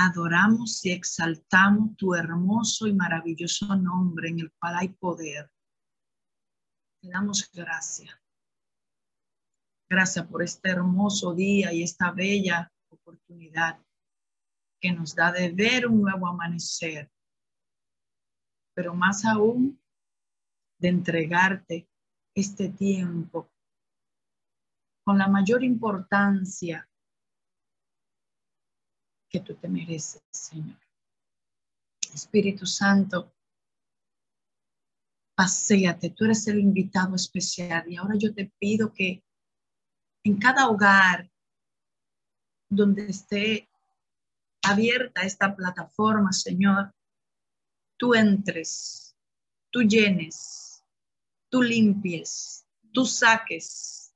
adoramos y exaltamos tu hermoso y maravilloso nombre en el cual hay poder. Te damos gracias. Gracias por este hermoso día y esta bella oportunidad que nos da de ver un nuevo amanecer, pero más aún de entregarte este tiempo con la mayor importancia que tú te mereces, Señor. Espíritu Santo, paséate, tú eres el invitado especial. Y ahora yo te pido que en cada hogar donde esté abierta esta plataforma, Señor, tú entres, tú llenes, tú limpies, tú saques,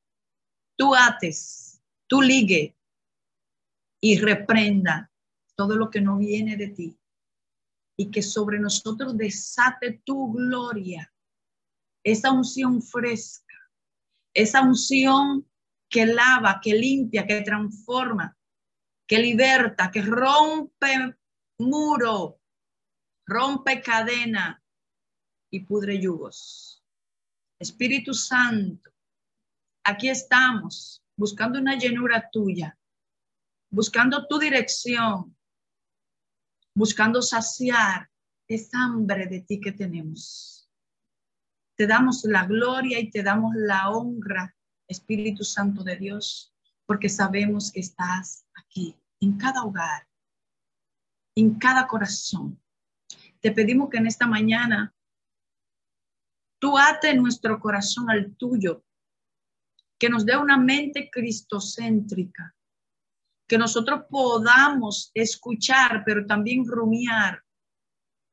tú ates, tú ligue y reprenda todo lo que no viene de ti. Y que sobre nosotros desate tu gloria, esa unción fresca, esa unción que lava, que limpia, que transforma, que liberta, que rompe muro, rompe cadena y pudre yugos. Espíritu Santo, aquí estamos buscando una llenura tuya, buscando tu dirección, buscando saciar esa hambre de ti que tenemos. Te damos la gloria y te damos la honra, Espíritu Santo de Dios, porque sabemos que estás aquí en cada hogar, en cada corazón. Te pedimos que en esta mañana tú ate nuestro corazón al tuyo, que nos dé una mente cristocéntrica, que nosotros podamos escuchar, pero también rumiar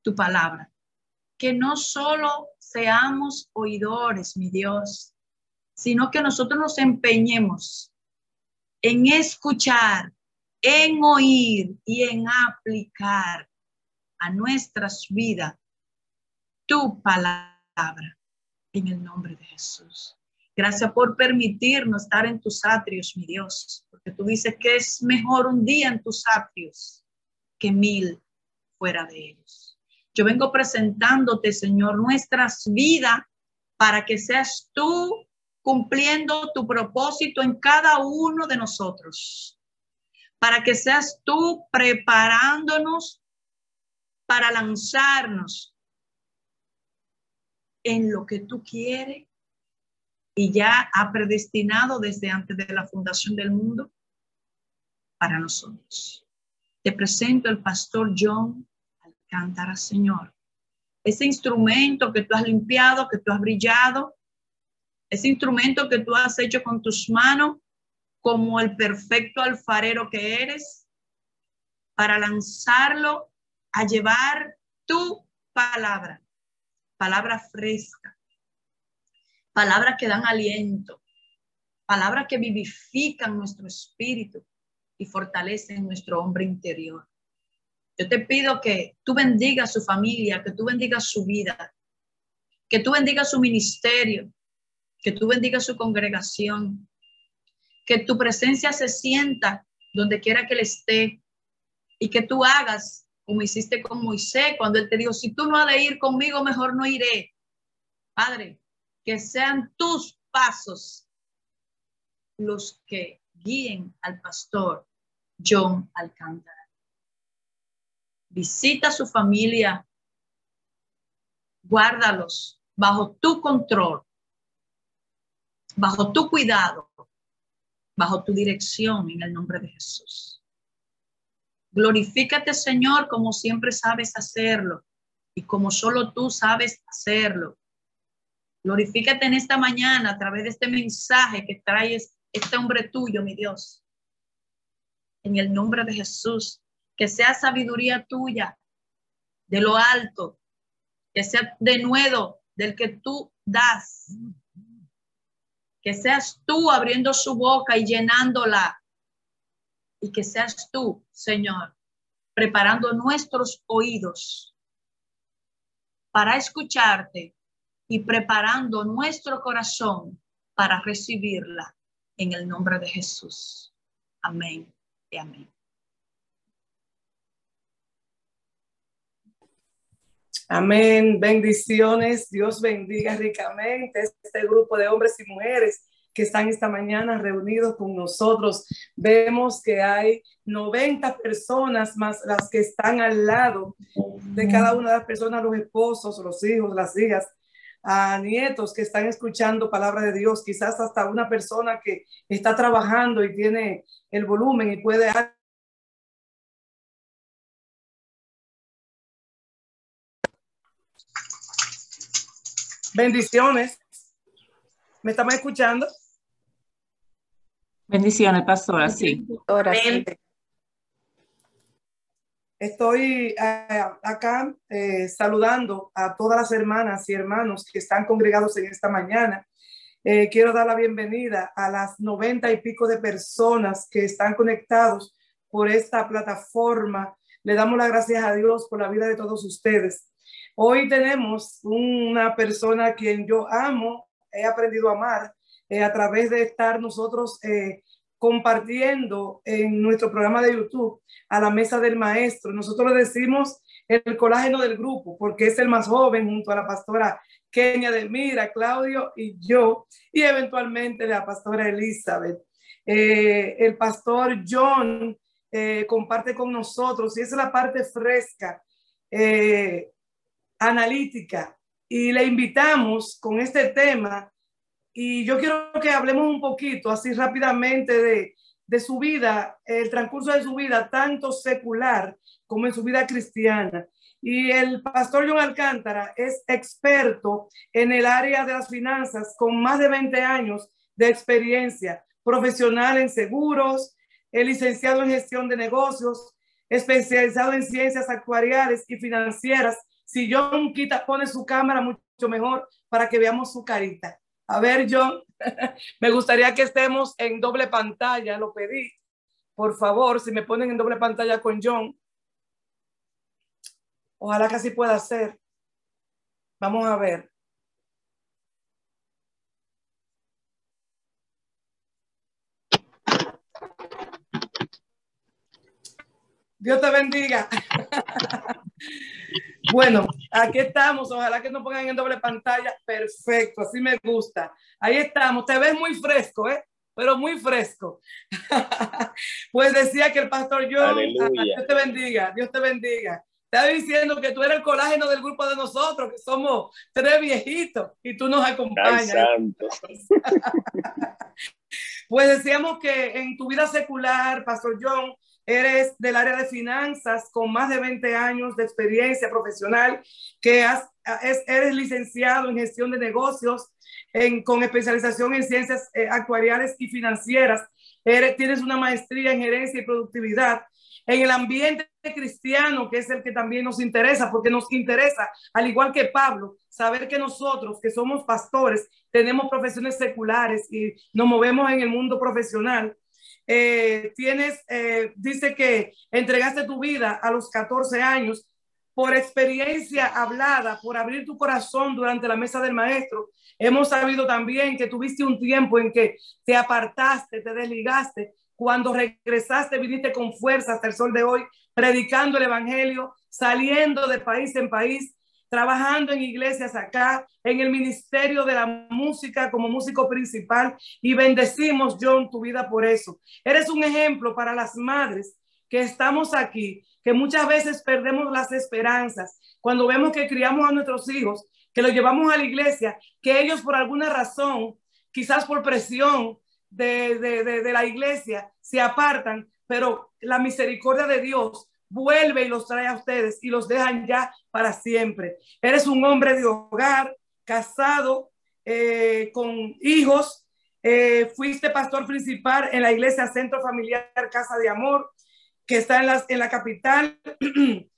tu palabra. Que no solo seamos oidores, mi Dios, sino que nosotros nos empeñemos en escuchar en oír y en aplicar a nuestras vidas tu palabra en el nombre de Jesús. Gracias por permitirnos estar en tus atrios, mi Dios, porque tú dices que es mejor un día en tus atrios que mil fuera de ellos. Yo vengo presentándote, Señor, nuestras vidas para que seas tú cumpliendo tu propósito en cada uno de nosotros para que seas tú preparándonos para lanzarnos en lo que tú quieres y ya ha predestinado desde antes de la fundación del mundo para nosotros. Te presento el pastor John Alcántara, Señor. Ese instrumento que tú has limpiado, que tú has brillado, ese instrumento que tú has hecho con tus manos como el perfecto alfarero que eres para lanzarlo a llevar tu palabra, palabra fresca, palabras que dan aliento, palabras que vivifican nuestro espíritu y fortalecen nuestro hombre interior. Yo te pido que tú bendigas su familia, que tú bendigas su vida, que tú bendigas su ministerio, que tú bendigas su congregación, que tu presencia se sienta donde quiera que él esté y que tú hagas como hiciste con Moisés cuando él te dijo, si tú no has de ir conmigo, mejor no iré. Padre, que sean tus pasos los que guíen al pastor John Alcántara. Visita a su familia, guárdalos bajo tu control, bajo tu cuidado bajo tu dirección en el nombre de Jesús. Glorifícate, Señor, como siempre sabes hacerlo y como solo tú sabes hacerlo. Glorifícate en esta mañana a través de este mensaje que traes este hombre tuyo, mi Dios. En el nombre de Jesús, que sea sabiduría tuya de lo alto, que sea de nuevo del que tú das que seas tú abriendo su boca y llenándola. Y que seas tú, Señor, preparando nuestros oídos para escucharte y preparando nuestro corazón para recibirla en el nombre de Jesús. Amén y amén. Amén. Bendiciones. Dios bendiga ricamente este grupo de hombres y mujeres que están esta mañana reunidos con nosotros. Vemos que hay 90 personas más las que están al lado de cada una de las personas, los esposos, los hijos, las hijas, a nietos que están escuchando palabra de Dios, quizás hasta una persona que está trabajando y tiene el volumen y puede Bendiciones. ¿Me están escuchando? Bendiciones, pastora, sí. Estoy eh, acá eh, saludando a todas las hermanas y hermanos que están congregados en esta mañana. Eh, quiero dar la bienvenida a las noventa y pico de personas que están conectados por esta plataforma. Le damos las gracias a Dios por la vida de todos ustedes. Hoy tenemos una persona a quien yo amo, he aprendido a amar, eh, a través de estar nosotros compartiendo en nuestro programa de YouTube a la mesa del maestro. Nosotros le decimos el colágeno del grupo porque es el más joven junto a la pastora Kenia Mira, Claudio y yo, y eventualmente la pastora Elizabeth. Eh, el pastor John comparte con nosotros y esa es la parte fresca, analítica, y le invitamos con este tema y yo quiero que hablemos un poquito, así rápidamente, de, de su vida, el transcurso de su vida, tanto secular como en su vida cristiana. Y el pastor John Alcántara es experto en el área de las finanzas con más de 20 años de experiencia, profesional en seguros, es licenciado en gestión de negocios, especializado en ciencias actuariales y financieras. Si John quita, pone su cámara mucho mejor para que veamos su carita. A ver, John, me gustaría que estemos en doble pantalla, lo pedí. Por favor, si me ponen en doble pantalla con John. Ojalá que así pueda ser. Vamos a ver. Dios te bendiga. Bueno, aquí estamos. Ojalá que nos pongan en doble pantalla. Perfecto, así me gusta. Ahí estamos. Te ves muy fresco, ¿eh? Pero muy fresco. pues decía que el pastor John, ah, Dios te bendiga, Dios te bendiga. Está diciendo que tú eres el colágeno del grupo de nosotros, que somos tres viejitos y tú nos acompañas. pues decíamos que en tu vida secular, Pastor John, eres del área de finanzas con más de 20 años de experiencia profesional, que has, eres licenciado en gestión de negocios, en, con especialización en ciencias eh, actuariales y financieras. Eres, tienes una maestría en gerencia y productividad. En el ambiente cristiano, que es el que también nos interesa, porque nos interesa, al igual que Pablo, saber que nosotros, que somos pastores, tenemos profesiones seculares y nos movemos en el mundo profesional eh, tienes, eh, dice que entregaste tu vida a los 14 años por experiencia hablada, por abrir tu corazón durante la mesa del maestro. Hemos sabido también que tuviste un tiempo en que te apartaste, te desligaste. Cuando regresaste, viniste con fuerza hasta el sol de hoy, predicando el evangelio, saliendo de país en país, trabajando en iglesias acá, en el ministerio de la música como músico principal y bendecimos, John, tu vida por eso. Eres un ejemplo para las madres que estamos aquí, que muchas veces perdemos las esperanzas cuando vemos que criamos a nuestros hijos, que los llevamos a la iglesia, que ellos por alguna razón, quizás por presión de, de, de, de la iglesia, se apartan, pero la misericordia de Dios vuelve y los trae a ustedes y los dejan ya para siempre. Eres un hombre de hogar, casado, eh, con hijos, eh, fuiste pastor principal en la iglesia Centro Familiar Casa de Amor, que está en la, en la capital.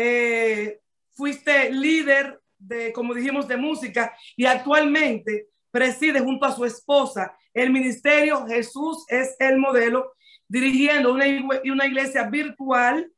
Eh, fuiste líder de, como dijimos, de música y actualmente preside junto a su esposa el ministerio Jesús es el modelo, dirigiendo una, una iglesia virtual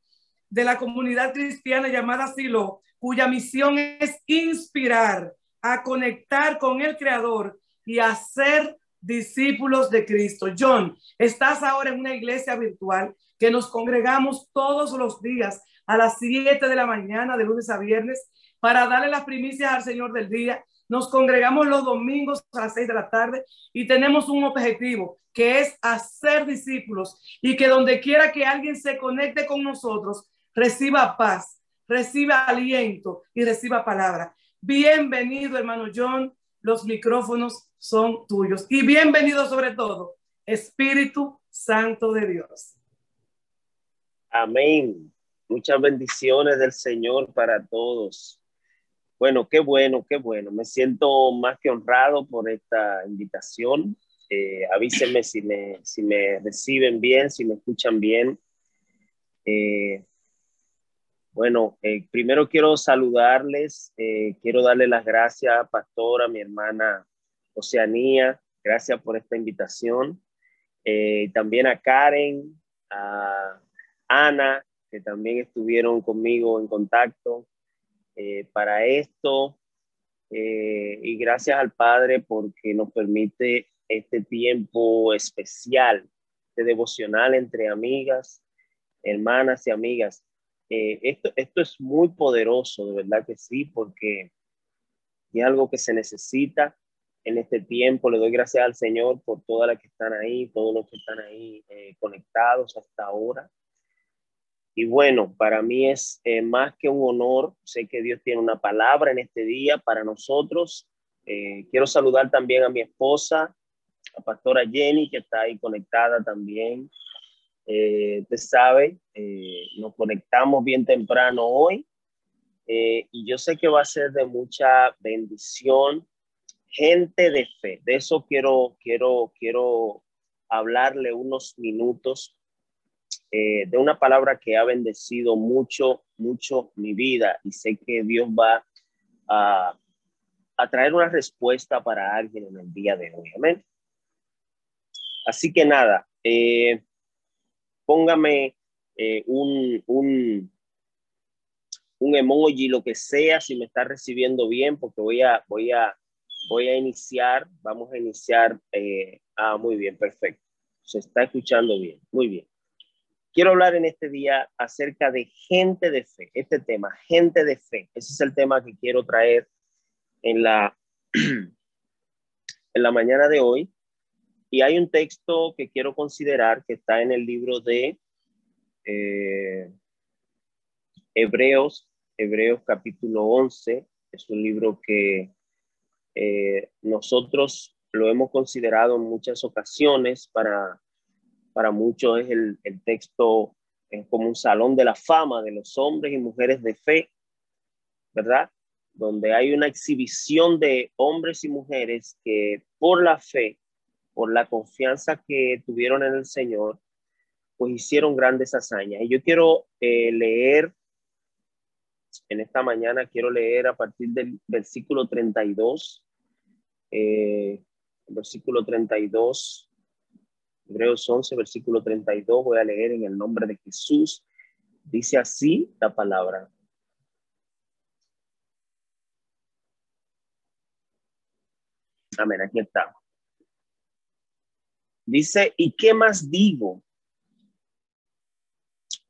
de la comunidad cristiana llamada Silo, cuya misión es inspirar a conectar con el Creador y a ser discípulos de Cristo. John, estás ahora en una iglesia virtual que nos congregamos todos los días a las 7 de la mañana, de lunes a viernes, para darle las primicias al Señor del día. Nos congregamos los domingos a las 6 de la tarde y tenemos un objetivo que es hacer discípulos y que donde quiera que alguien se conecte con nosotros, reciba paz, reciba aliento y reciba palabra. Bienvenido, hermano John. Los micrófonos son tuyos. Y bienvenido sobre todo, Espíritu Santo de Dios. Amén. Muchas bendiciones del Señor para todos. Bueno, qué bueno, qué bueno. Me siento más que honrado por esta invitación. Eh, avísenme si me, si me reciben bien, si me escuchan bien. Eh, bueno, eh, primero quiero saludarles, eh, quiero darle las gracias, pastora, mi hermana Oceanía, gracias por esta invitación. Eh, también a Karen, a Ana, que también estuvieron conmigo en contacto para esto. y gracias al Padre porque nos permite este tiempo especial de devocional entre amigas, hermanas y amigas. Eh, esto, esto es muy poderoso, de verdad que sí, porque es algo que se necesita en este tiempo. Le doy gracias al Señor por todas las que están ahí, todos los que están ahí eh, conectados hasta ahora. Y bueno, para mí es eh, más que un honor. Sé que Dios tiene una palabra en este día para nosotros. quiero saludar también a mi esposa, a Pastora Jenny, que está ahí conectada también. Eh, usted sabe, eh, nos conectamos bien temprano hoy eh, y yo sé que va a ser de mucha bendición. Gente de fe, de eso quiero, quiero, quiero hablarle unos minutos de una palabra que ha bendecido mucho, mucho mi vida y sé que Dios va a, a traer una respuesta para alguien en el día de hoy. Amén. Así que nada, eh, póngame eh, un, un, un, emoji, lo que sea, si me está recibiendo bien, porque voy a, voy a, voy a iniciar, vamos a iniciar. Eh, ah, muy bien, perfecto. Se está escuchando bien, muy bien. Quiero hablar en este día acerca de gente de fe, este tema, gente de fe. Ese es el tema que quiero traer en la, en la mañana de hoy. Y hay un texto que quiero considerar que está en el libro de eh, Hebreos, Hebreos capítulo 11. Es un libro que eh, nosotros lo hemos considerado en muchas ocasiones. Para, para muchos es el, el texto es como un salón de la fama de los hombres y mujeres de fe, ¿verdad? Donde hay una exhibición de hombres y mujeres que por la fe por la confianza que tuvieron en el Señor, pues hicieron grandes hazañas. Y yo quiero eh, leer, en esta mañana quiero leer a partir del versículo 32, eh, versículo 32, Hebreos 11, versículo 32, voy a leer en el nombre de Jesús. Dice así la palabra. Amén, aquí está. Dice, ¿y qué más digo?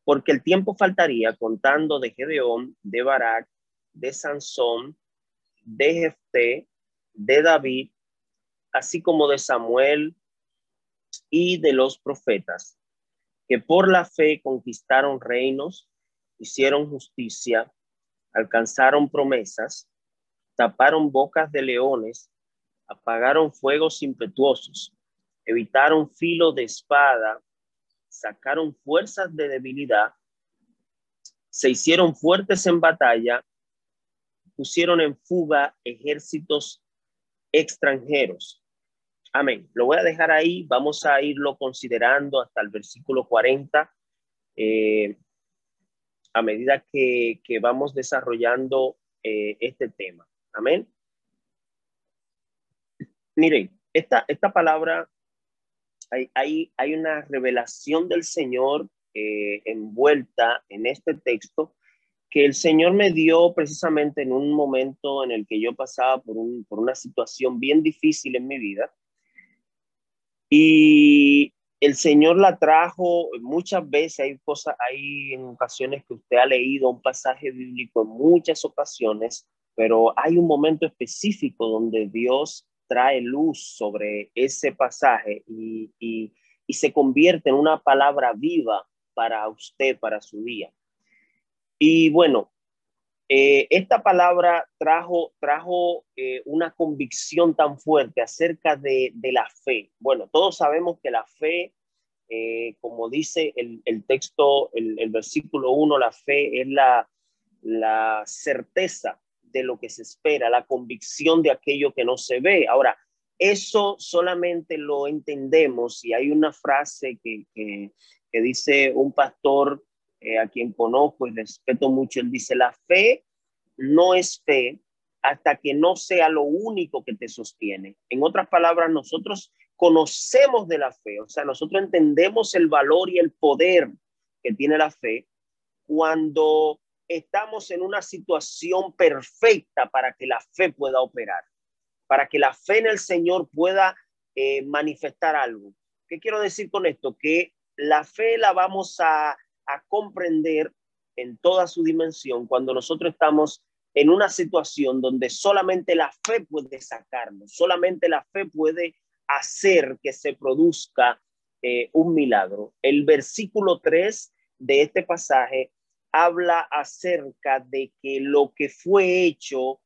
Porque el tiempo faltaría contando de Gedeón, de Barak, de Sansón, de Jefté, de David, así como de Samuel y de los profetas, que por la fe conquistaron reinos, hicieron justicia, alcanzaron promesas, taparon bocas de leones, apagaron fuegos impetuosos evitaron filo de espada, sacaron fuerzas de debilidad, se hicieron fuertes en batalla, pusieron en fuga ejércitos extranjeros. Amén. Lo voy a dejar ahí, vamos a irlo considerando hasta el versículo 40 eh, a medida que, vamos desarrollando eh, este tema. Amén. Miren, esta, esta palabra hay, hay, una revelación del Señor eh, envuelta en este texto que el Señor me dio precisamente en un momento en el que yo pasaba por, por una situación bien difícil en mi vida. Y el Señor la trajo muchas veces, hay cosas, hay en ocasiones que usted ha leído un pasaje bíblico en muchas ocasiones, pero hay un momento específico donde Dios trae luz sobre ese pasaje y, y, se convierte en una palabra viva para usted, para su día. Y bueno, eh, esta palabra trajo, trajo eh, una convicción tan fuerte acerca de, de, la fe. Bueno, todos sabemos que la fe, eh, como dice el, el texto, el, el, versículo 1, la fe es la, la certeza de lo que se espera, la convicción de aquello que no se ve. Ahora, eso solamente lo entendemos y hay una frase que, que, que dice un pastor eh, a quien conozco y respeto mucho, él dice, la fe no es fe hasta que no sea lo único que te sostiene. En otras palabras, nosotros conocemos de la fe, o sea, nosotros entendemos el valor y el poder que tiene la fe cuando estamos en una situación perfecta para que la fe pueda operar, para que la fe en el Señor pueda eh, manifestar algo. ¿Qué quiero decir con esto? Que la fe la vamos a a comprender en toda su dimensión cuando nosotros estamos en una situación donde solamente la fe puede sacarnos, solamente la fe puede hacer que se produzca eh, un milagro. El versículo 3 de este pasaje habla acerca de que lo que fue hecho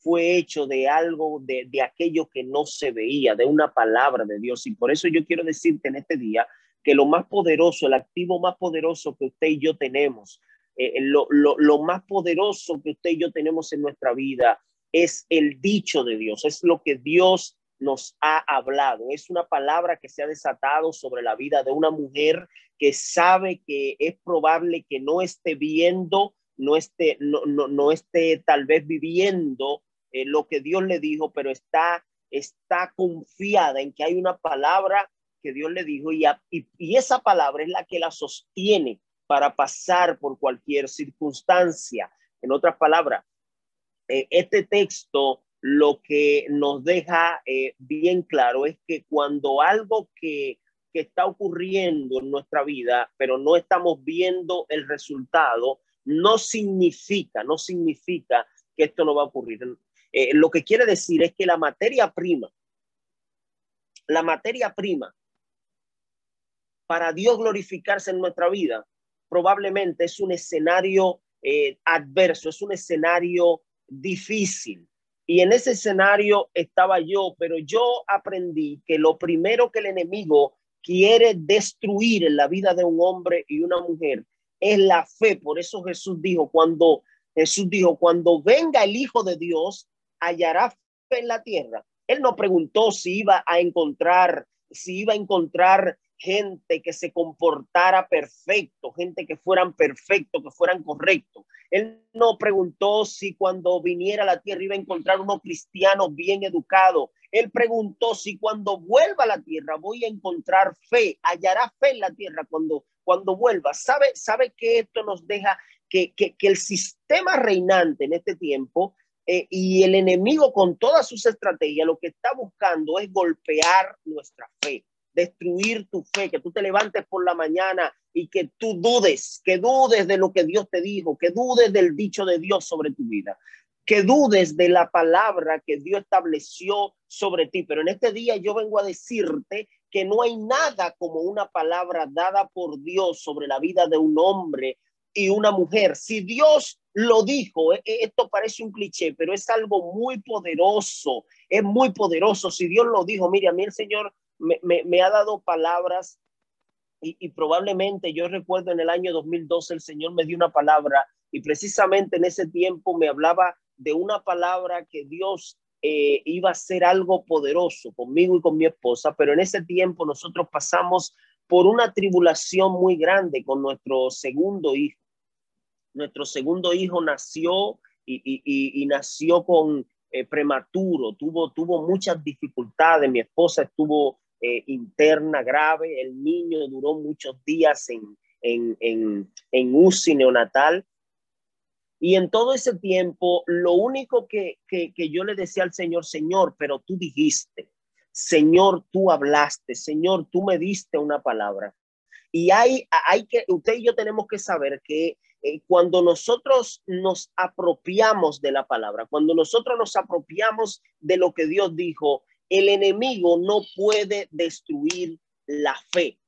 fue hecho de algo, de, de aquello que no se veía, de una palabra de Dios. Y por eso yo quiero decirte en este día que lo más poderoso, el activo más poderoso que usted y yo tenemos, eh, eh, lo, lo, lo, más poderoso que usted y yo tenemos en nuestra vida es el dicho de Dios, es lo que Dios nos ha hablado, es una palabra que se ha desatado sobre la vida de una mujer que sabe que es probable que no esté viendo, no esté, no, no, no esté tal vez viviendo eh, lo que Dios le dijo, pero está, está confiada en que hay una palabra que Dios le dijo y, y, esa palabra es la que la sostiene para pasar por cualquier circunstancia. En otras palabras, eh, este texto lo que nos deja eh, bien claro es que cuando algo que, que está ocurriendo en nuestra vida, pero no estamos viendo el resultado, no significa, no significa que esto no va a ocurrir. Eh, lo que quiere decir es que la materia prima, la materia prima para Dios glorificarse en nuestra vida, probablemente es un escenario eh, adverso, es un escenario difícil. Y en ese escenario estaba yo, pero yo aprendí que lo primero que el enemigo quiere destruir en la vida de un hombre y una mujer es la fe. Por eso Jesús dijo, cuando Jesús dijo, cuando venga el Hijo de Dios, hallará fe en la tierra. Él no preguntó si iba a encontrar, si iba a encontrar gente que se comportara perfecto, gente que fueran perfectos, que fueran correctos. Él no preguntó si cuando viniera a la tierra iba a encontrar unos cristianos bien educados. Él preguntó si cuando vuelva a la tierra voy a encontrar fe, hallará fe en la tierra cuando, cuando vuelva. ¿Sabe, sabe que esto nos deja que, que, que el sistema reinante en este tiempo eh, y el enemigo con todas sus estrategias lo que está buscando es golpear nuestra fe destruir tu fe, que tú te levantes por la mañana y que tú dudes, que dudes de lo que Dios te dijo, que dudes del dicho de Dios sobre tu vida, que dudes de la palabra que Dios estableció sobre ti. Pero en este día yo vengo a decirte que no hay nada como una palabra dada por Dios sobre la vida de un hombre y una mujer. Si Dios lo dijo, e, e, esto parece un cliché, pero es algo muy poderoso, es muy poderoso. Si Dios lo dijo, mire, a mí el Señor me, ha dado palabras y, probablemente yo recuerdo en el año 2012 el Señor me dio una palabra y precisamente en ese tiempo me hablaba de una palabra que Dios eh, iba a hacer algo poderoso conmigo y con mi esposa, pero en ese tiempo nosotros pasamos por una tribulación muy grande con nuestro segundo hijo. Nuestro segundo hijo nació y, nació con eh, prematuro, tuvo, tuvo muchas dificultades, mi esposa estuvo eh, interna grave. El niño duró muchos días en, en, en, en UCI neonatal. Y en todo ese tiempo, lo único que, que, que yo le decía al Señor, Señor, pero tú dijiste, Señor, tú hablaste, Señor, tú me diste una palabra. Y hay, hay que, usted y yo tenemos que saber que eh, cuando nosotros nos apropiamos de la palabra, cuando nosotros nos apropiamos de lo que Dios dijo, el enemigo no puede destruir la fe.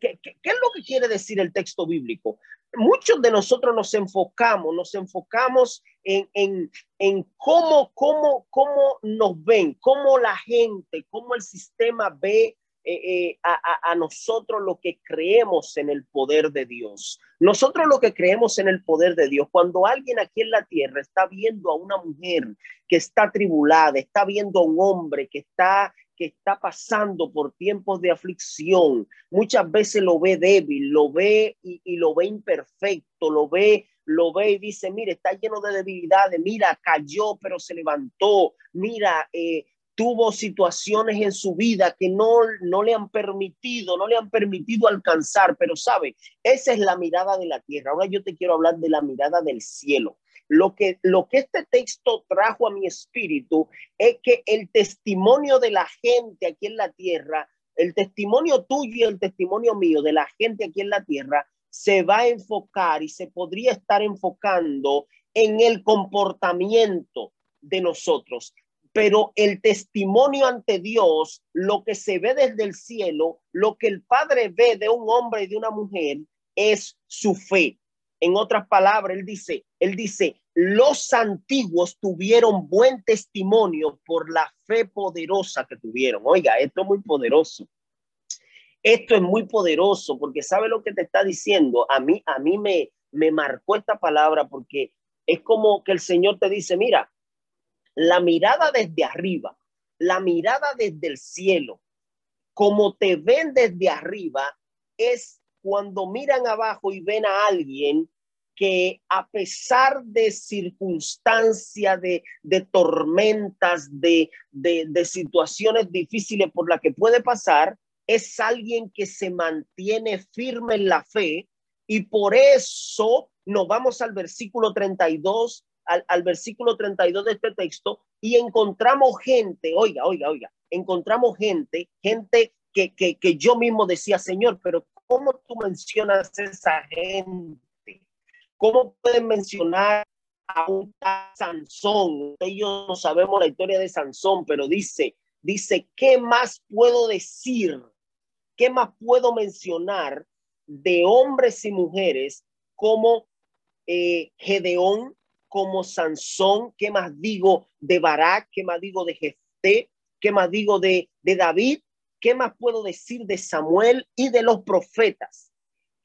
¿Qué, es lo que quiere decir el texto bíblico? muchos de nosotros nos enfocamos, nos enfocamos en, en, en cómo, cómo, cómo nos ven, cómo la gente, cómo el sistema ve eh, eh, a, a, nosotros lo que creemos en el poder de Dios. Nosotros lo que creemos en el poder de Dios, cuando alguien aquí en la tierra está viendo a una mujer que está tribulada, está viendo a un hombre que está está pasando por tiempos de aflicción, muchas veces lo ve débil, lo ve y, y lo ve imperfecto, lo ve lo ve y dice, mire, está lleno de debilidades, mira, cayó, pero se levantó, mira, eh, tuvo situaciones en su vida que no, no le han permitido, no le han permitido alcanzar, pero sabe, esa es la mirada de la tierra. Ahora yo te quiero hablar de la mirada del cielo. Lo que, lo que este texto trajo a mi espíritu es que el testimonio de la gente aquí en la tierra, el testimonio tuyo y el testimonio mío de la gente aquí en la tierra, se va a enfocar y se podría estar enfocando en el comportamiento de nosotros. Pero el testimonio ante Dios, lo que se ve desde el cielo, lo que el Padre ve de un hombre y de una mujer, es su fe. En otras palabras, él dice, él dice, los antiguos tuvieron buen testimonio por la fe poderosa que tuvieron. Oiga, esto es muy poderoso. Esto es muy poderoso porque sabe lo que te está diciendo. A mí, a mí me, me marcó esta palabra porque es como que el Señor te dice, mira, la mirada desde arriba, la mirada desde el cielo, como te ven desde arriba, es cuando miran abajo y ven a alguien que a pesar de circunstancias, de, de tormentas, de, de, de, situaciones difíciles por las que puede pasar, es alguien que se mantiene firme en la fe. Y por eso nos vamos al versículo 32, al, al versículo 32 de este texto y encontramos gente, oiga, oiga, oiga, encontramos gente, gente que, que, que yo mismo decía, Señor, pero ¿cómo tú mencionas esa gente? ¿Cómo pueden mencionar a un Sansón? Ellos no sabemos la historia de Sansón, pero dice, dice, ¿qué más puedo decir? ¿Qué más puedo mencionar de hombres y mujeres como eh, Gedeón, como Sansón? ¿Qué más digo de Barak? ¿Qué más digo de Jefté? ¿Qué más digo de, de David? ¿Qué más puedo decir de Samuel y de los profetas?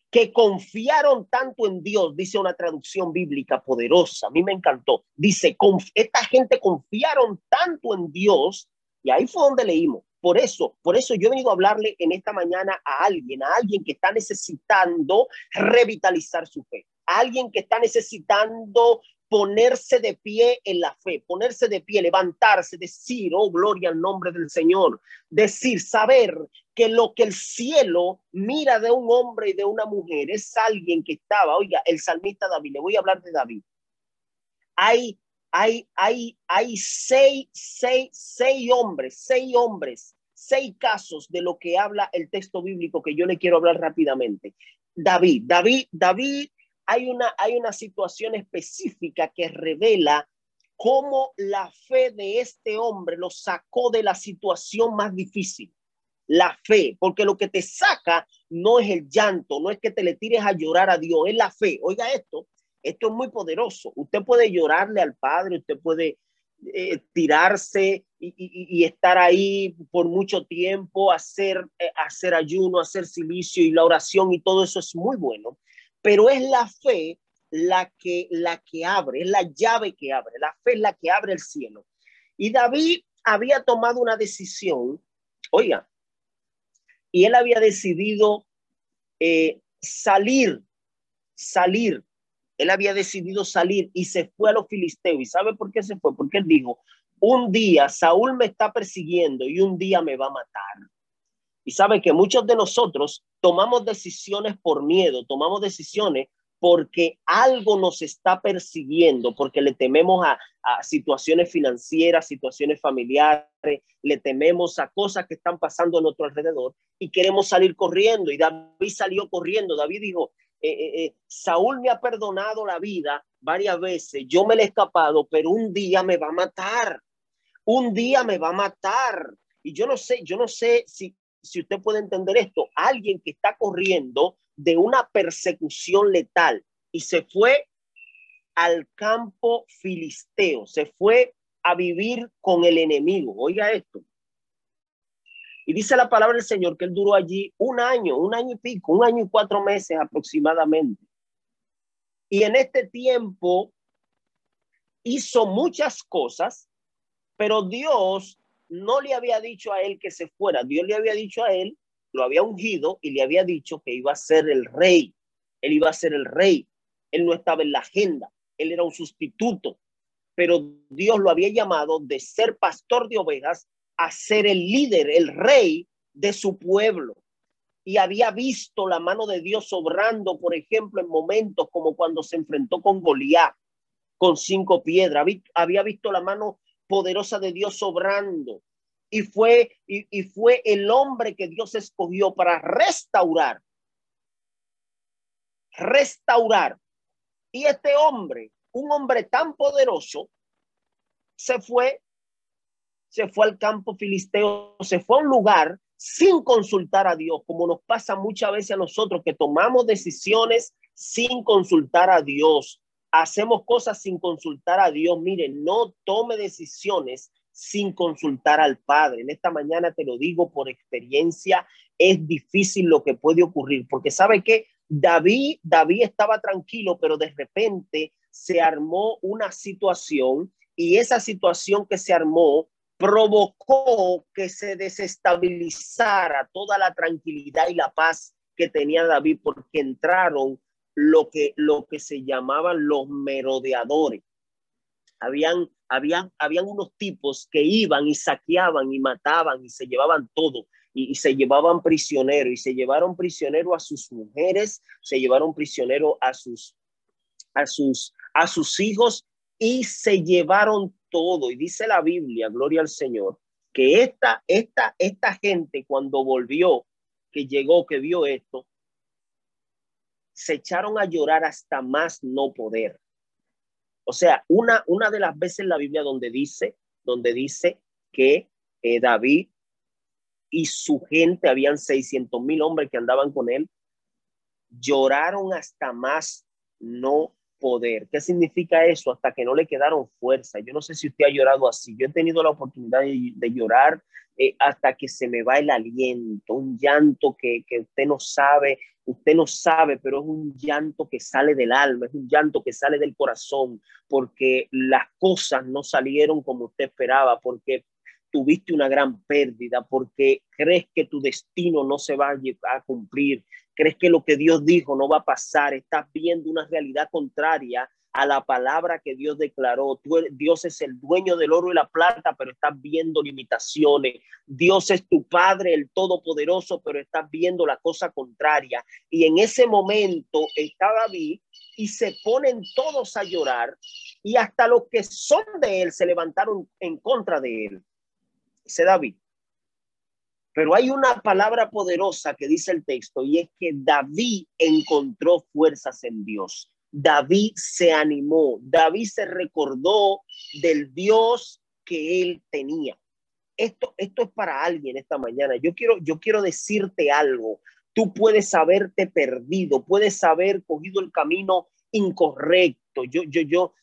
que confiaron tanto en Dios, dice una traducción bíblica poderosa, a mí me encantó, dice, esta gente confiaron tanto en Dios, y ahí fue donde leímos, por eso, por eso yo he venido a hablarle en esta mañana a alguien, a alguien que está necesitando revitalizar su fe, a alguien que está necesitando ponerse de pie en la fe, ponerse de pie, levantarse, decir, oh, gloria al nombre del Señor, decir, saber que lo que el cielo mira de un hombre y de una mujer es alguien que estaba, oiga, el salmista David, le voy a hablar de David. Hay, hay, hay, hay seis, seis, seis hombres, seis hombres, seis casos de lo que habla el texto bíblico que yo le quiero hablar rápidamente. David, David, David hay una, hay una situación específica que revela cómo la fe de este hombre lo sacó de la situación más difícil. La fe, porque lo que te saca no es el llanto, no es que te le tires a llorar a Dios, es la fe. Oiga esto, esto es muy poderoso. Usted puede llorarle al Padre, usted puede eh, tirarse y, estar ahí por mucho tiempo, hacer, eh, hacer ayuno, hacer silicio y la oración y todo eso es muy bueno pero es la fe la que, la que abre, es la llave que abre, la fe es la que abre el cielo. Y David había tomado una decisión, oiga, y él había decidido eh, salir, salir, él había decidido salir y se fue a los filisteos. ¿Y sabe por qué se fue? Porque él dijo, un día Saúl me está persiguiendo y un día me va a matar. Y sabe que muchos de nosotros tomamos decisiones por miedo, tomamos decisiones porque algo nos está persiguiendo, porque le tememos a, situaciones financieras, situaciones familiares, le tememos a cosas que están pasando a nuestro alrededor y queremos salir corriendo. Y David salió corriendo. David dijo, eh, eh, eh, Saúl me ha perdonado la vida varias veces, yo me le he escapado, pero un día me va a matar. Un día me va a matar. Y yo no sé, yo no sé si, si usted puede entender esto. Alguien que está corriendo de una persecución letal y se fue al campo filisteo, se fue a vivir con el enemigo. Oiga esto. Y dice la palabra del Señor que él duró allí un año, un año y pico, un año y cuatro meses aproximadamente. Y en este tiempo hizo muchas cosas, pero Dios no le había dicho a él que se fuera. Dios le había dicho a él lo había ungido y le había dicho que iba a ser el rey. Él iba a ser el rey. Él no estaba en la agenda. Él era un sustituto. Pero Dios lo había llamado de ser pastor de ovejas a ser el líder, el rey de su pueblo. Y había visto la mano de Dios obrando, por ejemplo, en momentos como cuando se enfrentó con Goliat, con cinco piedras. Había visto la mano poderosa de Dios obrando y fue, y, fue el hombre que Dios escogió para restaurar. Restaurar. Y este hombre, un hombre tan poderoso, se fue, se fue al campo filisteo, se fue a un lugar sin consultar a Dios, como nos pasa muchas veces a nosotros que tomamos decisiones sin consultar a Dios. Hacemos cosas sin consultar a Dios. Mire, no tome decisiones sin consultar al Padre. En esta mañana te lo digo por experiencia, es difícil lo que puede ocurrir, porque sabe que David, David estaba tranquilo, pero de repente se armó una situación y esa situación que se armó provocó que se desestabilizara toda la tranquilidad y la paz que tenía David porque entraron lo que, lo que se llamaban los merodeadores habían, habían, habían unos tipos que iban y saqueaban y mataban y se llevaban todo y, se llevaban prisionero y se llevaron prisionero a sus mujeres, se llevaron prisionero a sus, a sus, a sus hijos y se llevaron todo. Y dice la Biblia, gloria al Señor, que esta, esta, esta gente cuando volvió, que llegó, que vio esto, se echaron a llorar hasta más no poder. O sea, una, una de las veces en la Biblia donde dice, donde dice que eh, David y su gente, habían 600 mil hombres que andaban con él, lloraron hasta más no poder. ¿Qué significa eso? Hasta que no le quedaron fuerza. Yo no sé si usted ha llorado así. Yo he tenido la oportunidad de, llorar eh, hasta que se me va el aliento, un llanto que, que usted no sabe usted no sabe, pero es un llanto que sale del alma, es un llanto que sale del corazón, porque las cosas no salieron como usted esperaba, porque tuviste una gran pérdida, porque crees que tu destino no se va a cumplir, crees que lo que Dios dijo no va a pasar, estás viendo una realidad contraria a la palabra que Dios declaró. Dios es el dueño del oro y la plata, pero estás viendo limitaciones. Dios es tu Padre, el Todopoderoso, pero estás viendo la cosa contraria. Y en ese momento está David y se ponen todos a llorar y hasta los que son de él se levantaron en contra de él. Ese David. Pero hay una palabra poderosa que dice el texto y es que David encontró fuerzas en Dios. David se animó, David se recordó del Dios que él tenía. Esto, esto es para alguien esta mañana. Yo quiero, yo quiero decirte algo. Tú puedes haberte perdido, puedes haber cogido el camino incorrecto. Yo, yo, yo,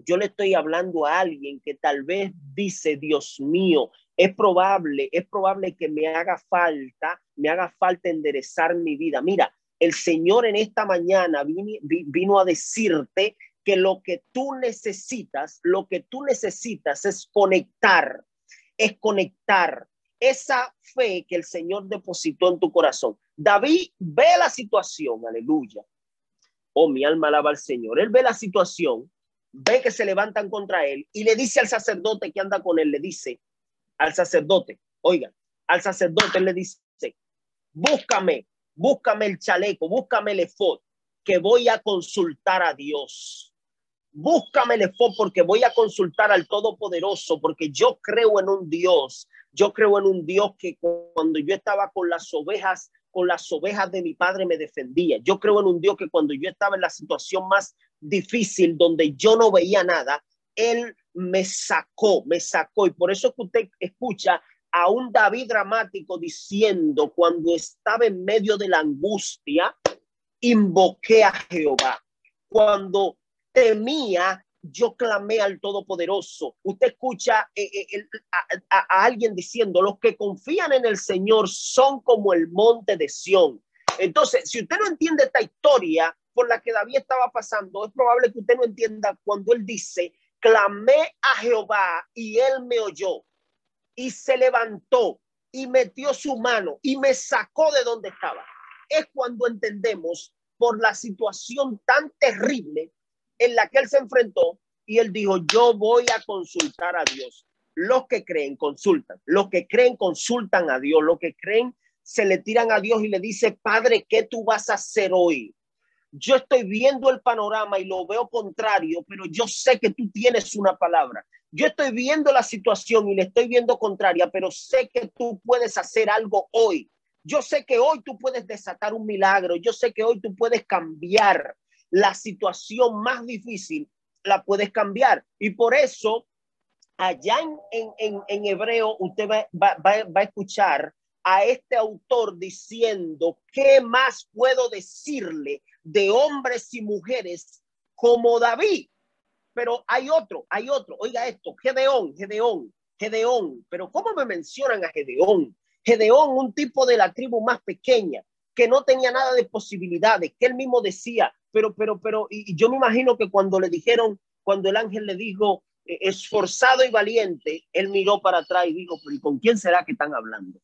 yo le estoy hablando a alguien que tal vez dice, Dios mío, es probable, es probable que me haga falta, me haga falta enderezar mi vida. Mira, el Señor en esta mañana vino, a decirte que lo que tú necesitas, lo que tú necesitas es conectar, es conectar esa fe que el Señor depositó en tu corazón. David ve la situación, aleluya. Oh, mi alma alaba al Señor. Él ve la situación, ve que se levantan contra él y le dice al sacerdote que anda con él, le dice al sacerdote, oiga, al sacerdote le dice, búscame búscame el chaleco, búscame el efod. que voy a consultar a Dios. Búscame el porque voy a consultar al Todopoderoso, porque yo creo en un Dios. Yo creo en un Dios que cuando yo estaba con las ovejas, con las ovejas de mi padre me defendía. Yo creo en un Dios que cuando yo estaba en la situación más difícil, donde yo no veía nada, Él me sacó, me sacó. Y por eso que usted escucha a un David dramático diciendo, cuando estaba en medio de la angustia, invoqué a Jehová. Cuando temía, yo clamé al Todopoderoso. Usted escucha eh, eh, a, alguien diciendo, los que confían en el Señor son como el monte de Sión. Entonces, si usted no entiende esta historia por la que David estaba pasando, es probable que usted no entienda cuando él dice, clamé a Jehová y él me oyó y se levantó y metió su mano y me sacó de donde estaba. Es cuando entendemos por la situación tan terrible en la que él se enfrentó y él dijo, yo voy a consultar a Dios. Los que creen, consultan. Los que creen, consultan a Dios. Los que creen, se le tiran a Dios y le dice, Padre, ¿qué tú vas a hacer hoy? Yo estoy viendo el panorama y lo veo contrario, pero yo sé que tú tienes una palabra. Yo estoy viendo la situación y le estoy viendo contraria, pero sé que tú puedes hacer algo hoy. Yo sé que hoy tú puedes desatar un milagro. Yo sé que hoy tú puedes cambiar la situación más difícil la puedes cambiar. Y por eso, allá en, en, en hebreo, usted va, va, va, a escuchar a este autor diciendo, ¿qué más puedo decirle de hombres y mujeres como David? Pero hay otro, hay otro. Oiga esto, Gedeón, Gedeón, Gedeón. Pero ¿cómo me mencionan a Gedeón? Gedeón, un tipo de la tribu más pequeña, que no tenía nada de posibilidades, que él mismo decía, pero, pero, pero, y, yo me imagino que cuando le dijeron, cuando el ángel le dijo, eh, esforzado y valiente, él miró para atrás y dijo, pero ¿y con quién será que están hablando?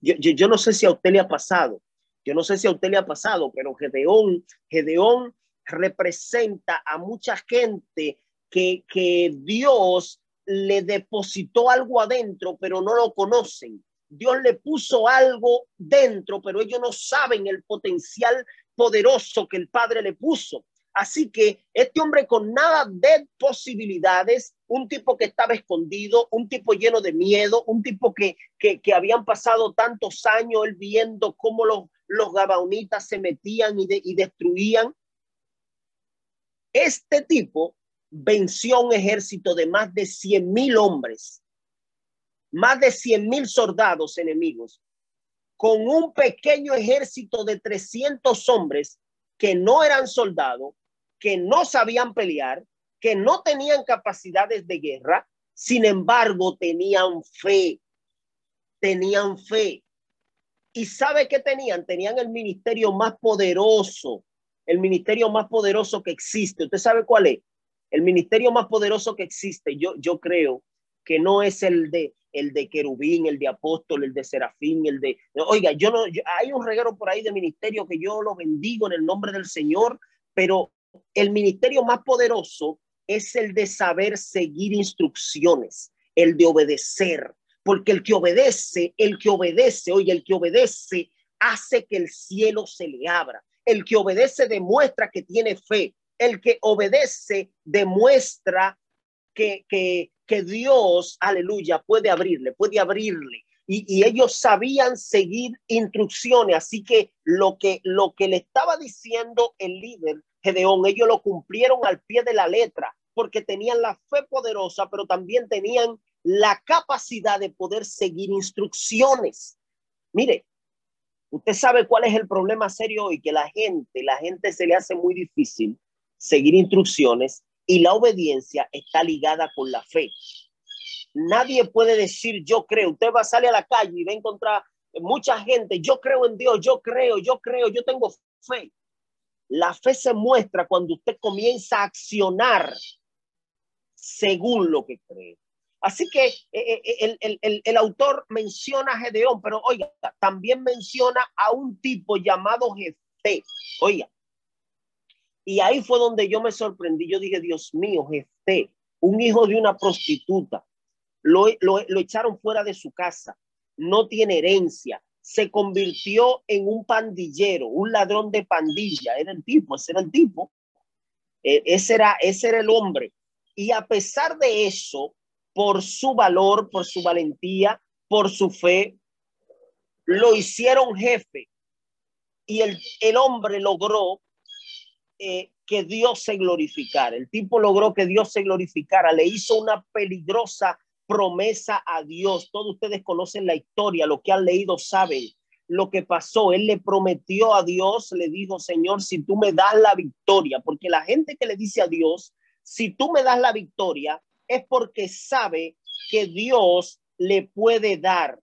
Yo, yo, no sé si a usted le ha pasado, yo no sé si a usted le ha pasado, pero Gedeón, Gedeón representa a mucha gente que, Dios le depositó algo adentro, pero no lo conocen. Dios le puso algo dentro, pero ellos no saben el potencial poderoso que el Padre le puso. Así que este hombre con nada de posibilidades, un tipo que estaba escondido, un tipo lleno de miedo, un tipo que, que, habían pasado tantos años él viendo cómo los, los gabaonitas se metían y, y destruían. Este tipo venció un ejército de más de 100 mil hombres, más de 100 mil soldados enemigos con un pequeño ejército de 300 hombres que no eran soldados, que no sabían pelear, que no tenían capacidades de guerra, sin embargo tenían fe, tenían fe. ¿Y sabe qué tenían? Tenían el ministerio más poderoso, el ministerio más poderoso que existe. ¿Usted sabe cuál es? El ministerio más poderoso que existe, yo, yo creo que no es el de el de querubín, el de apóstol, el de serafín, el de... Oiga, yo no, hay un reguero por ahí de ministerio que yo lo bendigo en el nombre del Señor, pero el ministerio más poderoso es el de saber seguir instrucciones, el de obedecer, porque el que obedece, el que obedece, oye, el que obedece hace que el cielo se le abra. El que obedece demuestra que tiene fe. El que obedece demuestra que, que, Dios, aleluya, puede abrirle, puede abrirle. Y, ellos sabían seguir instrucciones, así que lo que lo que le estaba diciendo el líder Gedeón, ellos lo cumplieron al pie de la letra, porque tenían la fe poderosa, pero también tenían la capacidad de poder seguir instrucciones. Mire, usted sabe cuál es el problema serio hoy, que la gente, la gente se le hace muy difícil seguir instrucciones y la obediencia está ligada con la fe. Nadie puede decir yo creo. Usted va a salir a la calle y va a encontrar mucha gente. Yo creo en Dios, yo creo, yo creo, yo tengo fe. La fe se muestra cuando usted comienza a accionar según lo que cree. Así que eh, eh, el, el, el, autor menciona a Gedeón, pero oiga, también menciona a un tipo llamado Jefté. Oiga, y ahí fue donde yo me sorprendí. Yo dije, Dios mío, Jefté, un hijo de una prostituta, lo, lo, lo echaron fuera de su casa, no tiene herencia, se convirtió en un pandillero, un ladrón de pandilla. Era el tipo, ese era el tipo. E, ese, era, ese era el hombre. Y a pesar de eso, por su valor, por su valentía, por su fe, lo hicieron jefe. Y el, el hombre logró eh, que Dios se glorificara. El tipo logró que Dios se glorificara. Le hizo una peligrosa promesa a Dios. Todos ustedes conocen la historia, lo que han leído saben lo que pasó. Él le prometió a Dios, le dijo, Señor, si tú me das la victoria, porque la gente que le dice a Dios, si tú me das la victoria, es porque sabe que Dios le puede dar.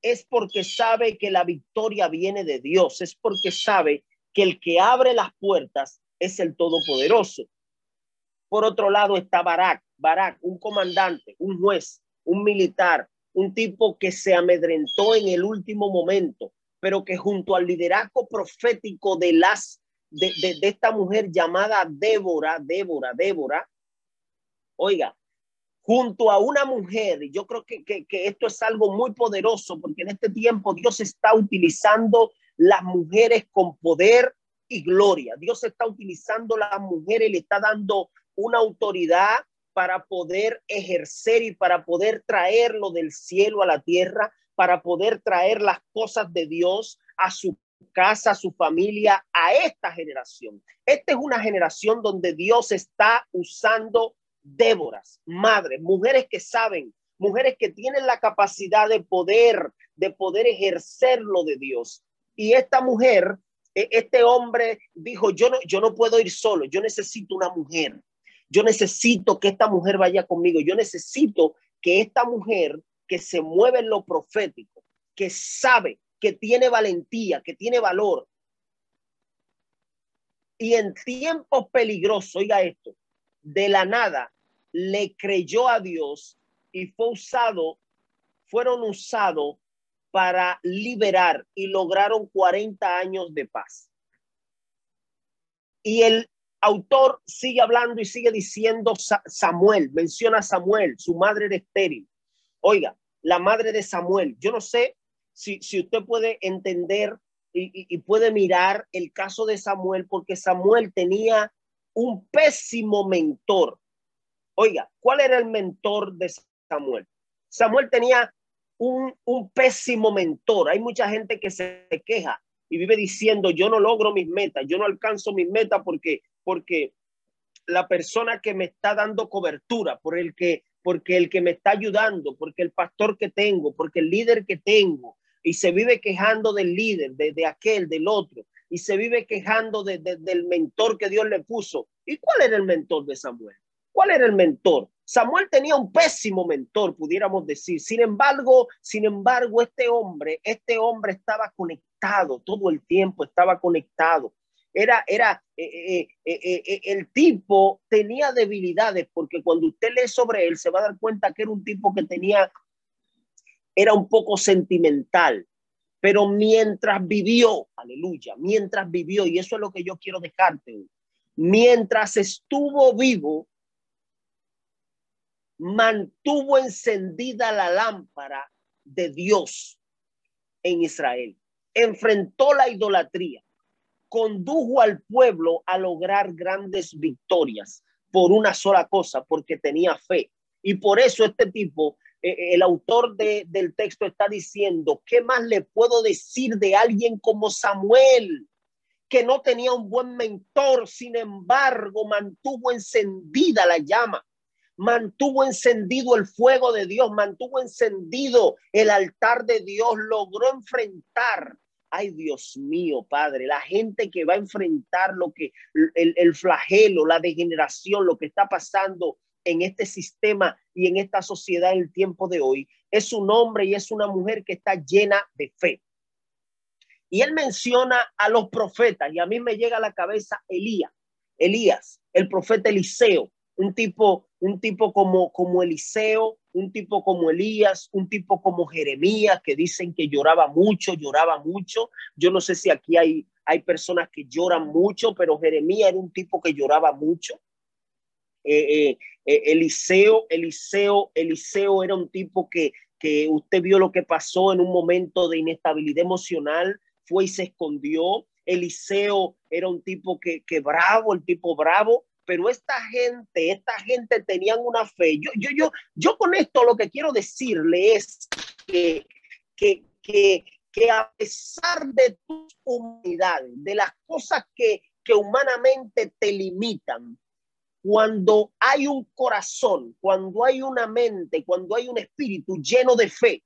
Es porque sabe que la victoria viene de Dios. Es porque sabe que el que abre las puertas es el Todopoderoso. Por otro lado está Barak. Barak, un comandante, un juez, un militar, un tipo que se amedrentó en el último momento, pero que junto al liderazgo profético de las de, de, esta mujer llamada Débora, Débora, Débora, oiga, junto a una mujer, yo creo que, que, que esto es algo muy poderoso, porque en este tiempo Dios está utilizando las mujeres con poder gloria. Dios está utilizando las mujeres le está dando una autoridad para poder ejercer y para poder traerlo del cielo a la tierra, para poder traer las cosas de Dios a su casa, a su familia, a esta generación. Esta es una generación donde Dios está usando Déboras, madres, mujeres que saben, mujeres que tienen la capacidad de poder, de poder ejercer lo de Dios. Y esta mujer, este hombre dijo, yo no, yo no puedo ir solo, yo necesito una mujer. Yo necesito que esta mujer vaya conmigo. Yo necesito que esta mujer que se mueve en lo profético, que sabe, que tiene valentía, que tiene valor. Y en tiempos peligrosos, oiga esto, de la nada le creyó a Dios y fue usado, fueron usados para liberar y lograron 40 años de paz. Y el autor sigue hablando y sigue diciendo Samuel, menciona a Samuel, su madre era estéril. Oiga, la madre de Samuel, yo no sé si, si usted puede entender y, puede mirar el caso de Samuel, porque Samuel tenía un pésimo mentor. Oiga, ¿cuál era el mentor de Samuel? Samuel tenía un, pésimo mentor. Hay mucha gente que se queja y vive diciendo, yo no logro mis metas, yo no alcanzo mis metas porque porque la persona que me está dando cobertura, por el que, porque el que me está ayudando, porque el pastor que tengo, porque el líder que tengo, y se vive quejando del líder, de, aquel, del otro, y se vive quejando de, del mentor que Dios le puso. ¿Y cuál era el mentor de Samuel? ¿Cuál era el mentor? Samuel tenía un pésimo mentor, pudiéramos decir. Sin embargo, sin embargo, este hombre, este hombre estaba conectado todo el tiempo, estaba conectado era, era, eh, eh, eh, el tipo tenía debilidades, porque cuando usted lee sobre él se va a dar cuenta que era un tipo que tenía, era un poco sentimental, pero mientras vivió, aleluya, mientras vivió, y eso es lo que yo quiero dejarte, mientras estuvo vivo, mantuvo encendida la lámpara de Dios en Israel, enfrentó la idolatría condujo al pueblo a lograr grandes victorias por una sola cosa, porque tenía fe. Y por eso este tipo, eh, eh, el autor del texto está diciendo, ¿qué más le puedo decir de alguien como Samuel? que no tenía un buen mentor, sin embargo, mantuvo encendida la llama, mantuvo encendido el fuego de Dios, mantuvo encendido el altar de Dios, logró enfrentar ay Dios mío, Padre, la gente que va a enfrentar lo que el, flagelo, la degeneración, lo que está pasando en este sistema y en esta sociedad en el tiempo de hoy, es un hombre y es una mujer que está llena de fe. Y él menciona a los profetas y a mí me llega a la cabeza Elías, Elías, el profeta Eliseo, un tipo, un tipo como, como Eliseo, un tipo como Elías, un tipo como Jeremías, que dicen que lloraba mucho, lloraba mucho. Yo no sé si aquí hay, hay personas que lloran mucho, pero Jeremías era un tipo que lloraba mucho. Eh, eh, eh, Eliseo, Eliseo, Eliseo era un tipo que, que usted vio lo que pasó en un momento de inestabilidad emocional, fue y se escondió. Eliseo era un tipo que, que bravo, el tipo bravo, pero esta gente, esta gente tenían una fe. Yo, yo, yo, yo con esto lo que quiero decirle es que, que, que, que a pesar de tus humanidades, de las cosas que, que humanamente te limitan, cuando hay un corazón, cuando hay una mente, cuando hay un espíritu lleno de fe,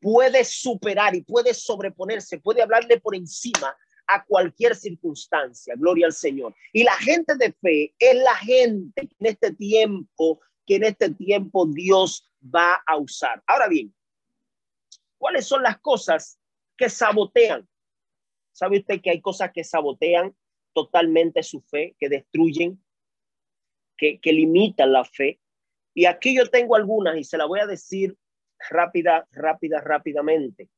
puede superar y puede sobreponerse, puede hablarle por encima a cualquier circunstancia. Gloria al Señor. Y la gente de fe es la gente que en este tiempo, que en este tiempo Dios va a usar. Ahora bien, ¿cuáles son las cosas que sabotean? ¿Sabe usted que hay cosas que sabotean totalmente su fe, que destruyen que, limitan la fe. Y aquí yo tengo algunas y se la voy a decir rápida, rápida, rápidamente.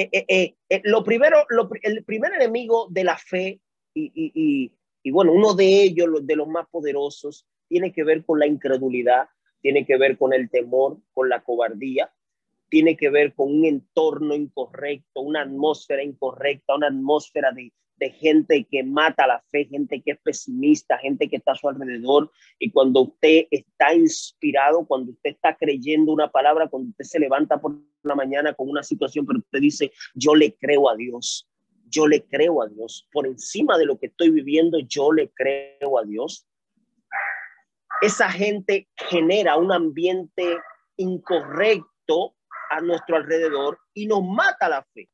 Eh, eh, eh, lo primero, el primer enemigo de la fe y, y, bueno, uno de ellos, de los más poderosos, tiene que ver con la incredulidad, tiene que ver con el temor, con la cobardía, tiene que ver con un entorno incorrecto, una atmósfera incorrecta, una atmósfera de, de gente que mata la fe, gente que es pesimista, gente que está a su alrededor. Y cuando usted está inspirado, cuando usted está creyendo una palabra, cuando usted se levanta por la mañana con una situación, pero usted dice, yo le creo a Dios, yo le creo a Dios, por encima de lo que estoy viviendo, yo le creo a Dios. Esa gente genera un ambiente incorrecto a nuestro alrededor y nos mata la fe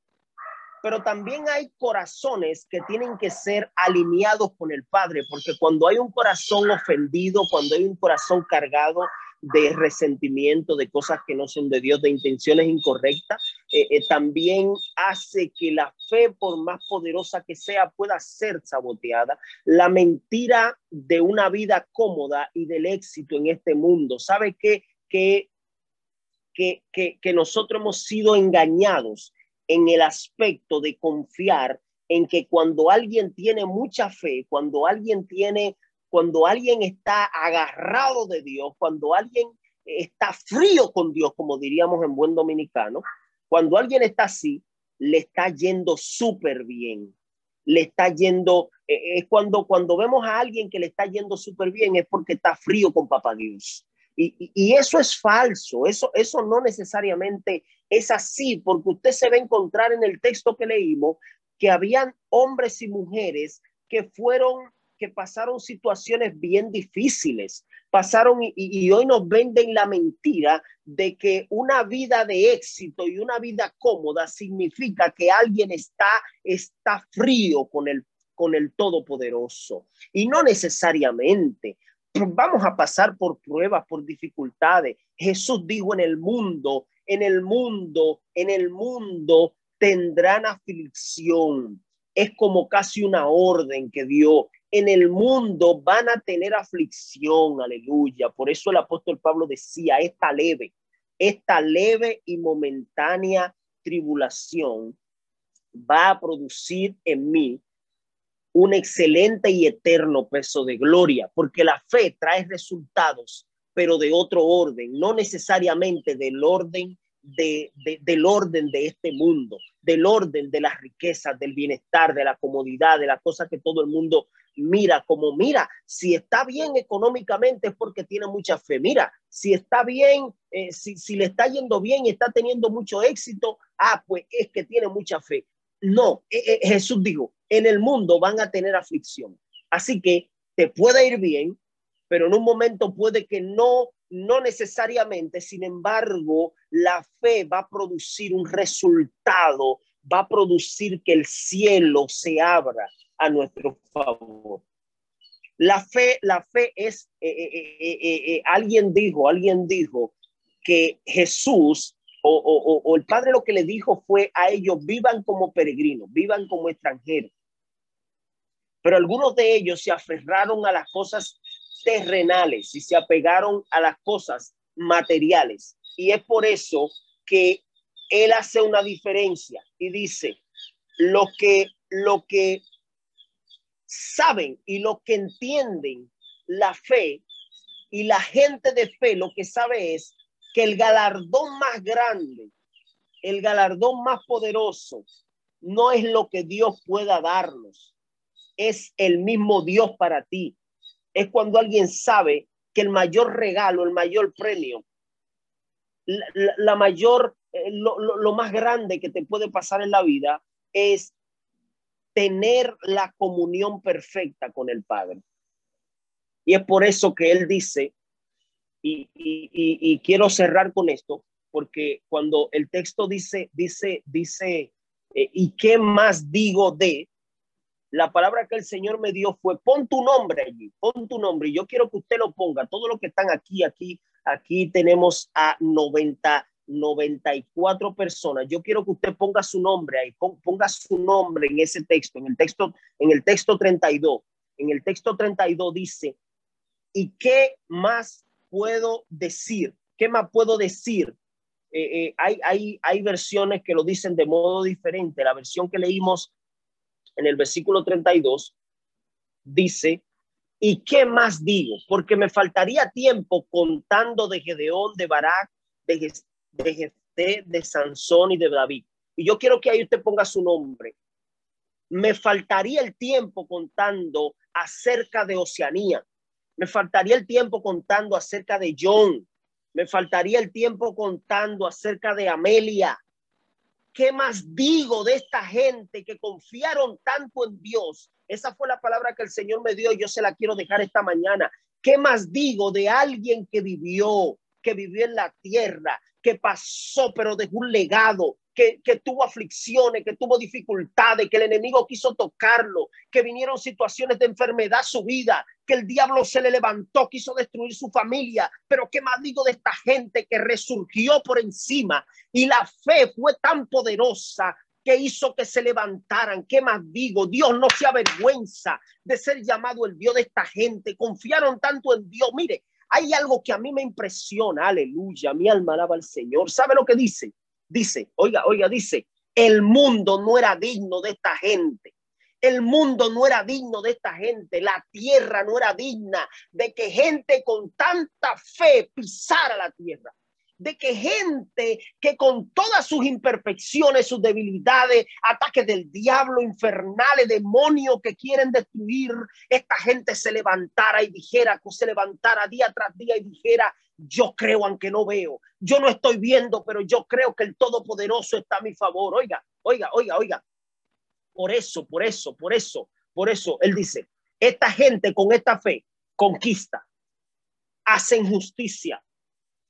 pero también hay corazones que tienen que ser alineados con el Padre, porque cuando hay un corazón ofendido, cuando hay un corazón cargado de resentimiento, de cosas que no son de Dios, de intenciones incorrectas, eh, eh, también hace que la fe, por más poderosa que sea, pueda ser saboteada. La mentira de una vida cómoda y del éxito en este mundo. ¿Sabe qué? Que, que, que, que nosotros hemos sido engañados en el aspecto de confiar en que cuando alguien tiene mucha fe, cuando alguien tiene, cuando alguien está agarrado de Dios, cuando alguien está frío con Dios, como diríamos en buen dominicano, cuando alguien está así, le está yendo súper bien. Le está yendo, eh, es cuando, cuando vemos a alguien que le está yendo súper bien, es porque está frío con papá Dios. Y, y, eso es falso, eso, eso no necesariamente es así, porque usted se va a encontrar en el texto que leímos que habían hombres y mujeres que fueron, que pasaron situaciones bien difíciles, pasaron y, hoy nos venden la mentira de que una vida de éxito y una vida cómoda significa que alguien está, está frío con el con el Todopoderoso. Y no necesariamente vamos a pasar por pruebas, por dificultades. Jesús dijo en el mundo, en el mundo, en el mundo tendrán aflicción. Es como casi una orden que dio. En el mundo van a tener aflicción, aleluya. Por eso el apóstol Pablo decía, esta leve, esta leve y momentánea tribulación va a producir en mí un excelente y eterno peso de gloria, porque la fe trae resultados, pero de otro orden, no necesariamente del orden de, del orden de este mundo, del orden de las riquezas, del bienestar, de la comodidad, de las cosas que todo el mundo mira como mira, si está bien económicamente es porque tiene mucha fe. Mira, si está bien, eh, si, le está yendo bien y está teniendo mucho éxito, ah, pues es que tiene mucha fe. No, eh, eh, Jesús dijo, en el mundo van a tener aflicción. Así que te puede ir bien, pero en un momento puede que no, no necesariamente. Sin embargo, la fe va a producir un resultado, va a producir que el cielo se abra a nuestro favor. La fe, la fe es, eh, alguien dijo, alguien dijo que Jesús o, el padre lo que le dijo fue a ellos, vivan como peregrinos, vivan como extranjeros. Pero algunos de ellos se aferraron a las cosas terrenales y se apegaron a las cosas materiales. Y es por eso que él hace una diferencia y dice, lo que, lo que saben y lo que entienden la fe y la gente de fe lo que sabe es que el galardón más grande, el galardón más poderoso, no es lo que Dios pueda darnos, es el mismo Dios para ti. Es cuando alguien sabe que el mayor regalo, el mayor premio, la, mayor, eh, lo, lo más grande que te puede pasar en la vida es tener la comunión perfecta con el Padre. Y es por eso que él dice, y, y, quiero cerrar con esto, porque cuando el texto dice, dice, dice, eh, ¿y qué más digo de? La palabra que el Señor me dio fue, pon tu nombre allí, pon tu nombre. Y yo quiero que usted lo ponga, todo lo que están aquí, aquí, aquí tenemos a 90, 94 personas. Yo quiero que usted ponga su nombre ahí, ponga su nombre en ese texto, en el texto, en el texto 32. En el texto 32 dice, ¿Y qué más puedo decir? ¿Qué más puedo decir? Eh, eh, hay, hay, hay versiones que lo dicen de modo diferente. La versión que leímos en el versículo 32 dice, ¿y qué más digo? Porque me faltaría tiempo contando de Gedeón, de Barak, de, de de Sansón y de David. Y yo quiero que ahí usted ponga su nombre. Me faltaría el tiempo contando acerca de Oceanía, me faltaría el tiempo contando acerca de John. Me faltaría el tiempo contando acerca de Amelia. ¿Qué más digo de esta gente que confiaron tanto en Dios? Esa fue la palabra que el Señor me dio y yo se la quiero dejar esta mañana. ¿Qué más digo de alguien que vivió, que vivió en la tierra, que pasó pero dejó un legado, que, tuvo aflicciones, que tuvo dificultades, que el enemigo quiso tocarlo, que vinieron situaciones de enfermedad a su vida, que el diablo se le levantó, quiso destruir su familia. Pero qué más digo de esta gente que resurgió por encima y la fe fue tan poderosa que hizo que se levantaran. ¿Qué más digo? Dios no se avergüenza de ser llamado el Dios de esta gente. Confiaron tanto en Dios. Mire, hay algo que a mí me impresiona. Aleluya. Mi alma alaba al Señor. ¿Sabe lo que dice? Dice, oiga, oiga, dice, el mundo no era digno de esta gente. El mundo no era digno de esta gente, la tierra no era digna de que gente con tanta fe pisara la tierra de que gente que con todas sus imperfecciones, sus debilidades, ataques del diablo, infernales, demonios que quieren destruir, esta gente se levantara y dijera, se levantara día tras día y dijera, yo creo aunque no veo, yo no estoy viendo, pero yo creo que el Todopoderoso está a mi favor. Oiga, oiga, oiga, oiga. Por eso, por eso, por eso, por eso, él dice, esta gente con esta fe conquista, hacen justicia,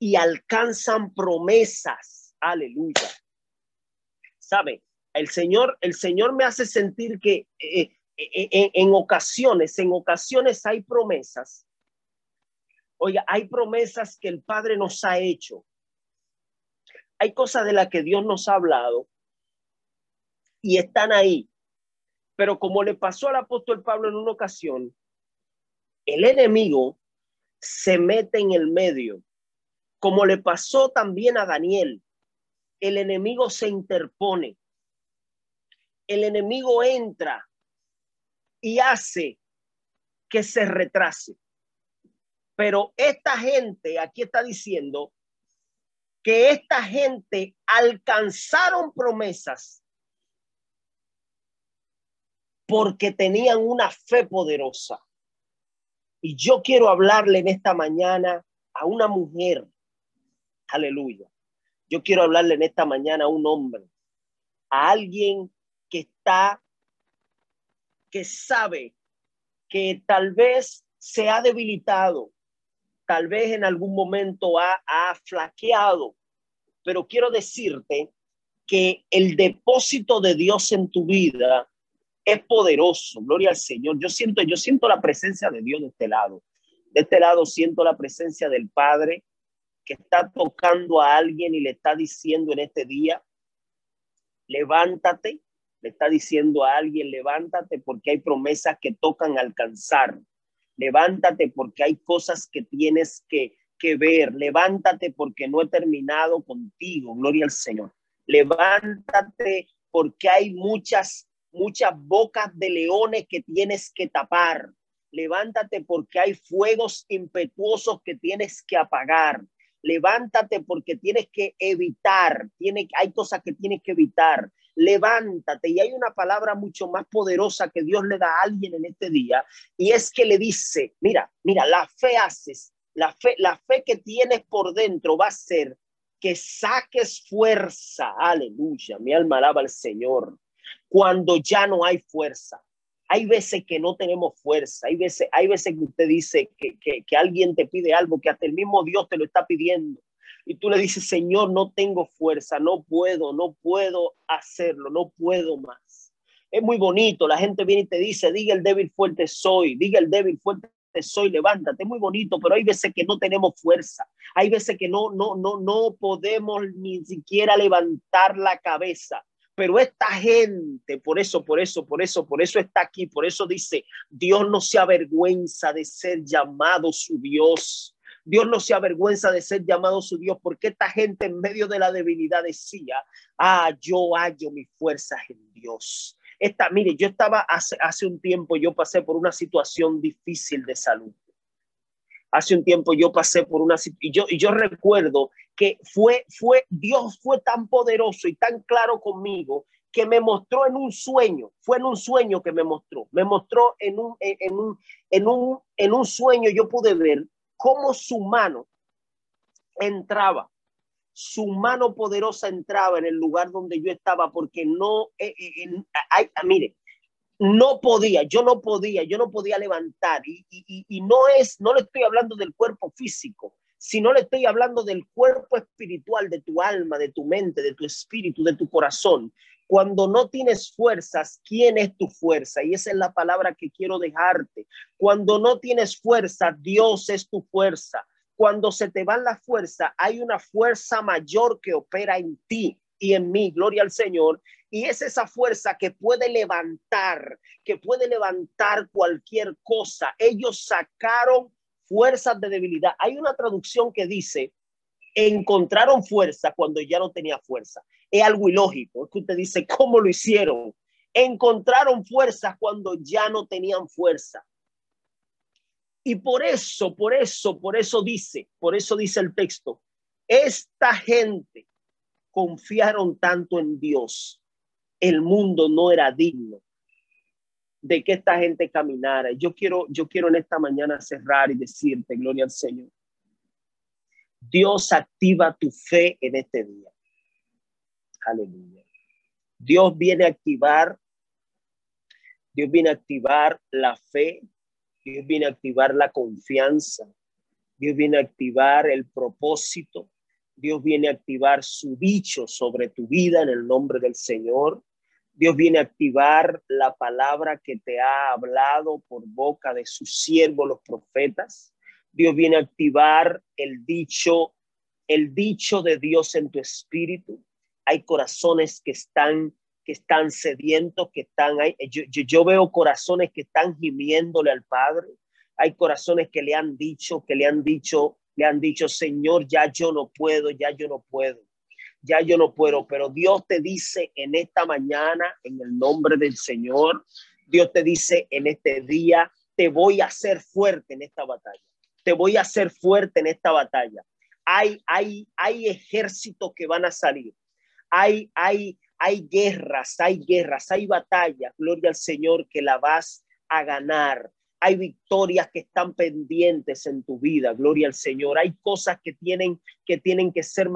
y alcanzan promesas. Aleluya. ¿Sabe? El Señor, el Señor me hace sentir que eh, eh, eh, en ocasiones, en ocasiones hay promesas. Oiga, hay promesas que el Padre nos ha hecho. Hay cosas de las que Dios nos ha hablado y están ahí. Pero como le pasó al apóstol Pablo en una ocasión, el enemigo se mete en el medio como le pasó también a Daniel, el enemigo se interpone. El enemigo entra y hace que se retrase. Pero esta gente, aquí está diciendo que esta gente alcanzaron promesas porque tenían una fe poderosa. Y yo quiero hablarle en esta mañana a una mujer Aleluya. Yo quiero hablarle en esta mañana a un hombre, a alguien que está, que sabe que tal vez se ha debilitado, tal vez en algún momento ha, ha flaqueado, pero quiero decirte que el depósito de Dios en tu vida es poderoso. Gloria al Señor. Yo siento, yo siento la presencia de Dios de este lado. De este lado siento la presencia del Padre que está tocando a alguien y le está diciendo en este día, levántate, le está diciendo a alguien, levántate porque hay promesas que tocan alcanzar. Levántate porque hay cosas que tienes que, que ver. Levántate porque no he terminado contigo. Gloria al Señor. Levántate porque hay muchas, muchas bocas de leones que tienes que tapar. Levántate porque hay fuegos impetuosos que tienes que apagar. levántate porque tienes que evitar, tiene, hay cosas que tienes que evitar. Levántate. Y hay una palabra mucho más poderosa que Dios le da a alguien en este día y es que le dice, mira, mira, la fe haces, la fe, la fe que tienes por dentro va a ser que saques fuerza, aleluya, mi alma alaba al Señor, cuando ya no hay fuerza. Hay veces que no tenemos fuerza, hay veces, hay veces que usted dice que, que, que alguien te pide algo que hasta el mismo Dios te lo está pidiendo y tú le dices, Señor, no tengo fuerza, no puedo, no puedo hacerlo, no puedo más. Es muy bonito, la gente viene y te dice, diga el débil fuerte soy, diga el débil fuerte soy, levántate, es muy bonito, pero hay veces que no tenemos fuerza, hay veces que no, no, no, no podemos ni siquiera levantar la cabeza. Pero esta gente, por eso, por eso, por eso, por eso está aquí, por eso dice, Dios no se avergüenza de ser llamado su Dios. Dios no se avergüenza de ser llamado su Dios, porque esta gente en medio de la debilidad decía, ah, yo hallo mi fuerza en Dios. Esta, mire, yo estaba hace, hace un tiempo, yo pasé por una situación difícil de salud. Hace un tiempo yo pasé por una y yo y yo recuerdo que fue fue Dios fue tan poderoso y tan claro conmigo que me mostró en un sueño, fue en un sueño que me mostró, me mostró en un en un en un en un sueño yo pude ver cómo su mano entraba su mano poderosa entraba en el lugar donde yo estaba porque no, eh, eh, eh, mire, no podía, yo no podía, yo no podía levantar y, y, no es, no le estoy hablando del cuerpo físico, sino le estoy hablando del cuerpo espiritual, de tu alma, de tu mente, de tu espíritu, de tu corazón. Cuando no tienes fuerzas, ¿quién es tu fuerza? Y esa es la palabra que quiero dejarte. Cuando no tienes fuerza, Dios es tu fuerza cuando se te va la fuerza, hay una fuerza mayor que opera en ti y en mí, gloria al Señor. Y es esa fuerza que puede levantar, que puede levantar cualquier cosa. Ellos sacaron fuerzas de debilidad. Hay una traducción que dice, encontraron fuerza cuando ya no tenía fuerza. Es algo ilógico. Es que usted dice, ¿cómo lo hicieron? Encontraron fuerza cuando ya no tenían fuerza. Y por eso, por eso, por eso dice, por eso dice el texto, esta gente confiaron tanto en Dios, el mundo no era digno de que esta gente caminara. Yo quiero, yo quiero en esta mañana cerrar y decirte, gloria al Señor. Dios activa tu fe en este día. Aleluya. Dios viene a activar, Dios viene a activar la fe Dios viene a activar la confianza. Dios viene a activar el propósito. Dios viene a activar su dicho sobre tu vida en el nombre del Señor. Dios viene a activar la palabra que te ha hablado por boca de sus siervos los profetas. Dios viene a activar el dicho, el dicho de Dios en tu espíritu. Hay corazones que están que están sedientos, que están ahí. Yo, yo, veo corazones que están gimiéndole al Padre. Hay corazones que le han dicho, que le han dicho, le han dicho, Señor, ya yo no puedo, ya yo no puedo, ya yo no puedo. Pero Dios te dice en esta mañana, en el nombre del Señor, Dios te dice en este día, te voy a hacer fuerte en esta batalla. Te voy a hacer fuerte en esta batalla. Hay, hay, hay ejércitos que van a salir. Hay, hay, hay guerras, hay guerras, hay batallas, gloria al Señor, que la vas a ganar. Hay victorias que están pendientes en tu vida, gloria al Señor. Hay cosas que tienen que, tienen que ser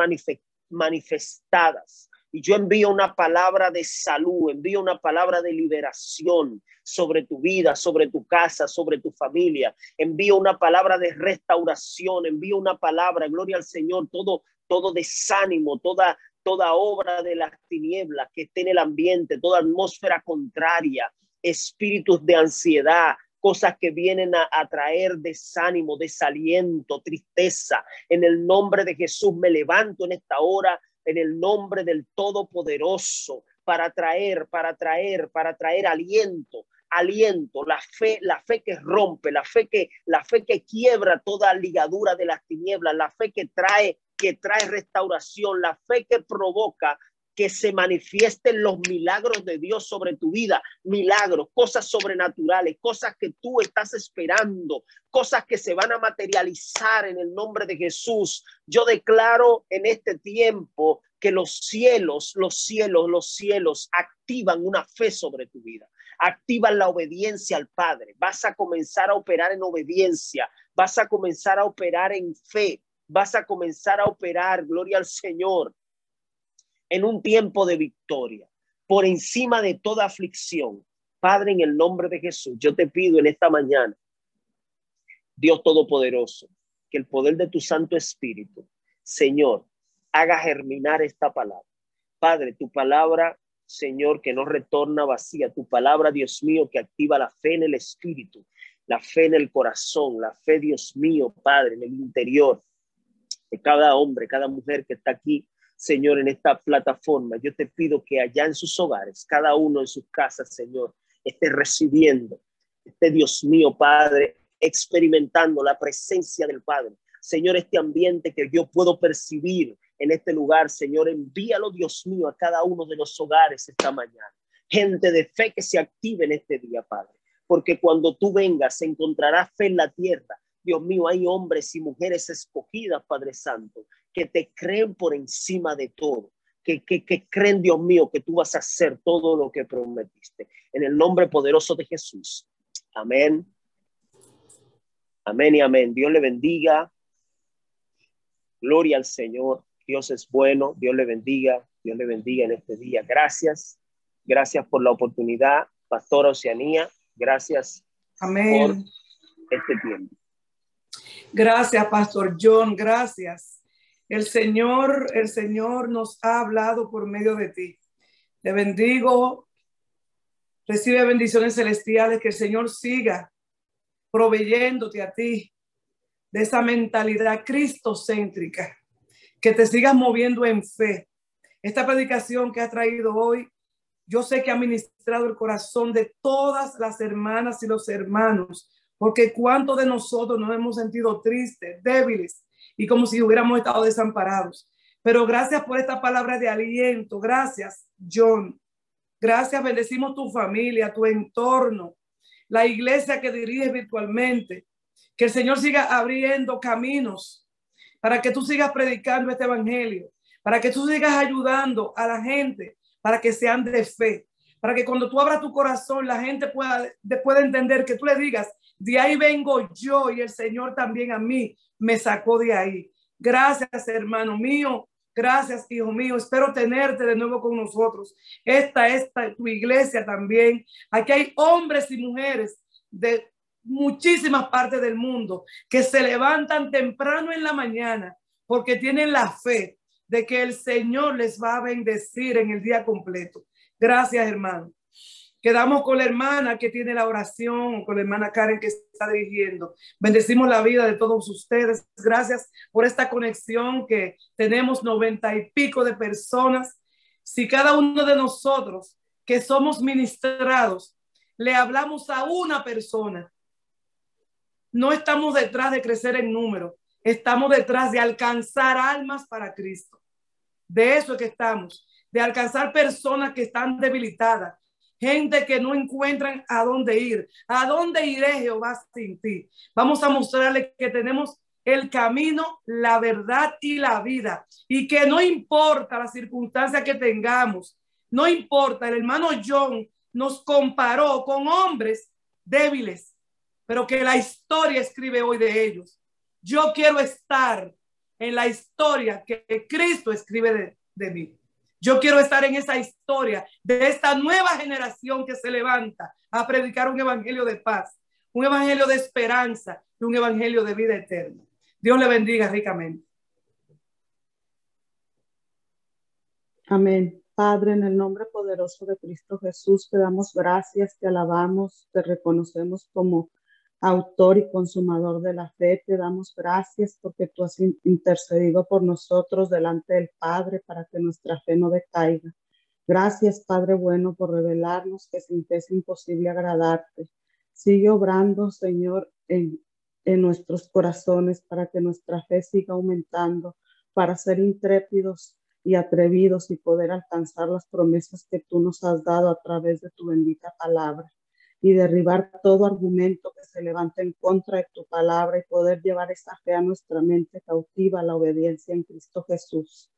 manifestadas. Y yo envío una palabra de salud, envío una palabra de liberación sobre tu vida, sobre tu casa, sobre tu familia. Envío una palabra de restauración, envío una palabra, gloria al Señor, todo todo desánimo, toda toda obra de las tinieblas que esté en el ambiente, toda atmósfera contraria, espíritus de ansiedad, cosas que vienen a, traer desánimo, desaliento, tristeza. En el nombre de Jesús me levanto en esta hora, en el nombre del Todopoderoso, para traer, para traer, para traer aliento, aliento, la fe, la fe que rompe, la fe que, la fe que quiebra toda ligadura de las tinieblas, la fe que trae que trae restauración, la fe que provoca que se manifiesten los milagros de Dios sobre tu vida, milagros, cosas sobrenaturales, cosas que tú estás esperando, cosas que se van a materializar en el nombre de Jesús. Yo declaro en este tiempo que los cielos, los cielos, los cielos activan una fe sobre tu vida activan la obediencia al Padre. Vas a comenzar a operar en obediencia, vas a comenzar a operar en fe, vas a comenzar a operar, gloria al Señor, en un tiempo de victoria, por encima de toda aflicción. Padre, en el nombre de Jesús, yo te pido en esta mañana, Dios Todopoderoso, que el poder de tu Santo Espíritu, Señor, haga germinar esta palabra. Padre, tu palabra, Señor, que no retorna vacía, tu palabra, Dios mío, que activa la fe en el Espíritu, la fe en el corazón, la fe, Dios mío, Padre, en el interior de cada hombre, cada mujer que está aquí Señor, en esta plataforma. Yo te pido que allá en sus hogares, cada uno en sus casas, Señor, esté recibiendo, este Dios mío, Padre, experimentando la presencia del Padre. Señor, este ambiente que yo puedo percibir en este lugar, Señor, envíalo, Dios mío, a cada uno de los hogares esta mañana. Gente de fe que se active en este día, Padre. Porque cuando tú vengas, se encontrará fe en la tierra. Dios mío, hay hombres y mujeres escogidas, Padre Santo, que te creen por encima de todo, que, que, que creen, Dios mío, que tú vas a hacer todo lo que prometiste. En el nombre poderoso de Jesús. Amén. Amén y amén. Dios le bendiga. Gloria al Señor. Dios es bueno. Dios le bendiga. Dios le bendiga en este día. Gracias. Gracias por la oportunidad, Pastora Oceanía. Gracias Amén. por este tiempo. Gracias, Pastor John. Gracias. El Señor, el Señor nos ha hablado por medio de ti. Te bendigo. Recibe bendiciones celestiales. Que el Señor siga proveyéndote a ti de esa mentalidad cristocéntrica. Que te sigas moviendo en fe. Esta predicación que ha traído hoy, yo sé que ha ministrado el corazón de todas las hermanas y los hermanos, porque cuántos de nosotros nos hemos sentido tristes, débiles, y como si hubiéramos estado desamparados. Pero gracias por esta palabra de aliento. Gracias, John. Gracias, bendecimos tu familia, tu entorno, la iglesia que diriges virtualmente. Que el Señor siga abriendo caminos para que tú sigas predicando este evangelio, para que tú sigas ayudando a la gente, para que sean de fe, para que cuando tú abras tu corazón, la gente pueda, pueda entender que tú le digas, de ahí vengo yo y el Señor también a mí me sacó de ahí. Gracias, hermano mío. Gracias, hijo mío. Espero tenerte de nuevo con nosotros. Esta es tu iglesia también. Aquí hay hombres y mujeres de muchísimas partes del mundo que se levantan temprano en la mañana porque tienen la fe de que el Señor les va a bendecir en el día completo. Gracias, hermano. Quedamos con la hermana que tiene la oración, con la hermana Karen que está dirigiendo. Bendecimos la vida de todos ustedes. Gracias por esta conexión que tenemos noventa y pico de personas. Si cada uno de nosotros que somos ministrados le hablamos a una persona, no estamos detrás de crecer en número, estamos detrás de alcanzar almas para Cristo. De eso es que estamos, de alcanzar personas que están debilitadas, gente que no encuentran a dónde ir. ¿A dónde iré Jehová sin ti? Vamos a mostrarle que tenemos el camino, la verdad y la vida. Y que no importa la circunstancia que tengamos, no importa, el hermano John nos comparó con hombres débiles, pero que la historia escribe hoy de ellos. Yo quiero estar en la historia que Cristo escribe de, de mí. Yo quiero estar en esa historia de esta nueva generación que se levanta a predicar un evangelio de paz, un evangelio de esperanza y un evangelio de vida eterna. Dios le bendiga ricamente. Amén. Padre, en el nombre poderoso de Cristo Jesús, te damos gracias, te alabamos, te reconocemos como autor y consumador de la fe, te damos gracias porque tú has intercedido por nosotros delante del Padre para que nuestra fe no decaiga. Gracias, Padre bueno, por revelarnos que sin fe es imposible agradarte. Sigue obrando, Señor, en, en nuestros corazones para que nuestra fe siga aumentando, para ser intrépidos y atrevidos y poder alcanzar las promesas que tú nos has dado a través de tu bendita palabra y derribar todo argumento que se levante en contra de tu palabra y poder llevar esa fe a nuestra mente cautiva, la obediencia en Cristo Jesús.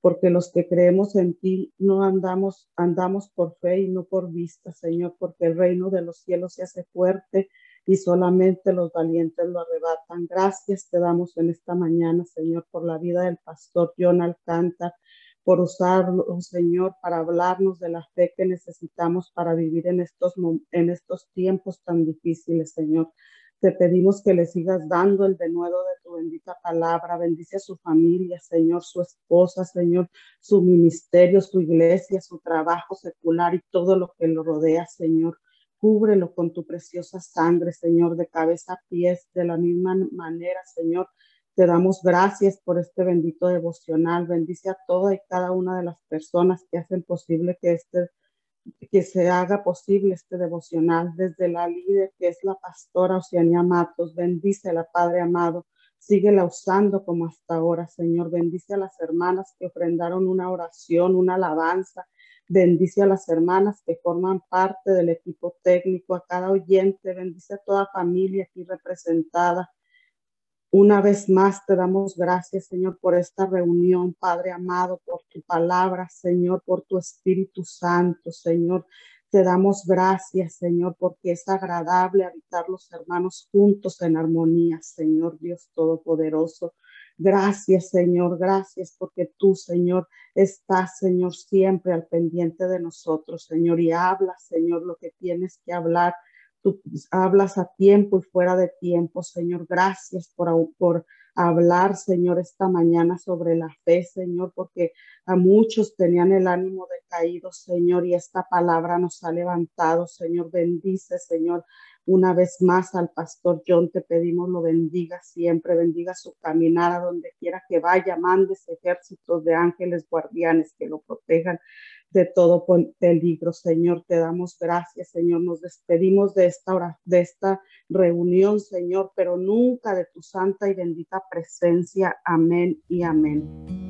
Porque los que creemos en ti no andamos, andamos por fe y no por vista, Señor, porque el reino de los cielos se hace fuerte y solamente los valientes lo arrebatan. Gracias te damos en esta mañana, Señor, por la vida del pastor John Alcántar por usarlo, Señor, para hablarnos de la fe que necesitamos para vivir en estos, en estos tiempos tan difíciles, Señor. Te pedimos que le sigas dando el denuedo de tu bendita palabra. Bendice a su familia, Señor, su esposa, Señor, su ministerio, su iglesia, su trabajo secular y todo lo que lo rodea, Señor. Cúbrelo con tu preciosa sangre, Señor, de cabeza a pies, de la misma manera, Señor, te damos gracias por este bendito devocional. Bendice a toda y cada una de las personas que hacen posible que este que se haga posible este devocional desde la líder que es la pastora Oceanía Matos. Bendice la Padre amado. Síguela usando como hasta ahora, Señor. Bendice a las hermanas que ofrendaron una oración, una alabanza. Bendice a las hermanas que forman parte del equipo técnico, a cada oyente. Bendice a toda familia aquí representada. Una vez más te damos gracias, Señor, por esta reunión, Padre amado, por tu palabra, Señor, por tu Espíritu Santo, Señor. Te damos gracias, Señor, porque es agradable habitar los hermanos juntos en armonía, Señor Dios Todopoderoso. Gracias, Señor, gracias porque tú, Señor, estás, Señor, siempre al pendiente de nosotros, Señor, y hablas, Señor, lo que tienes que hablar Tú hablas a tiempo y fuera de tiempo, Señor. Gracias por, por hablar, Señor, esta mañana sobre la fe, Señor, porque a muchos tenían el ánimo decaído, Señor, y esta palabra nos ha levantado, Señor. Bendice, Señor, una vez más al pastor John, te pedimos lo bendiga siempre, bendiga su caminar a donde quiera que vaya, mandes ejércitos de ángeles guardianes que lo protejan de todo peligro. Señor, te damos gracias, Señor. Nos despedimos de esta hora, de esta reunión, Señor, pero nunca de tu santa y bendita presencia. Amén y amén.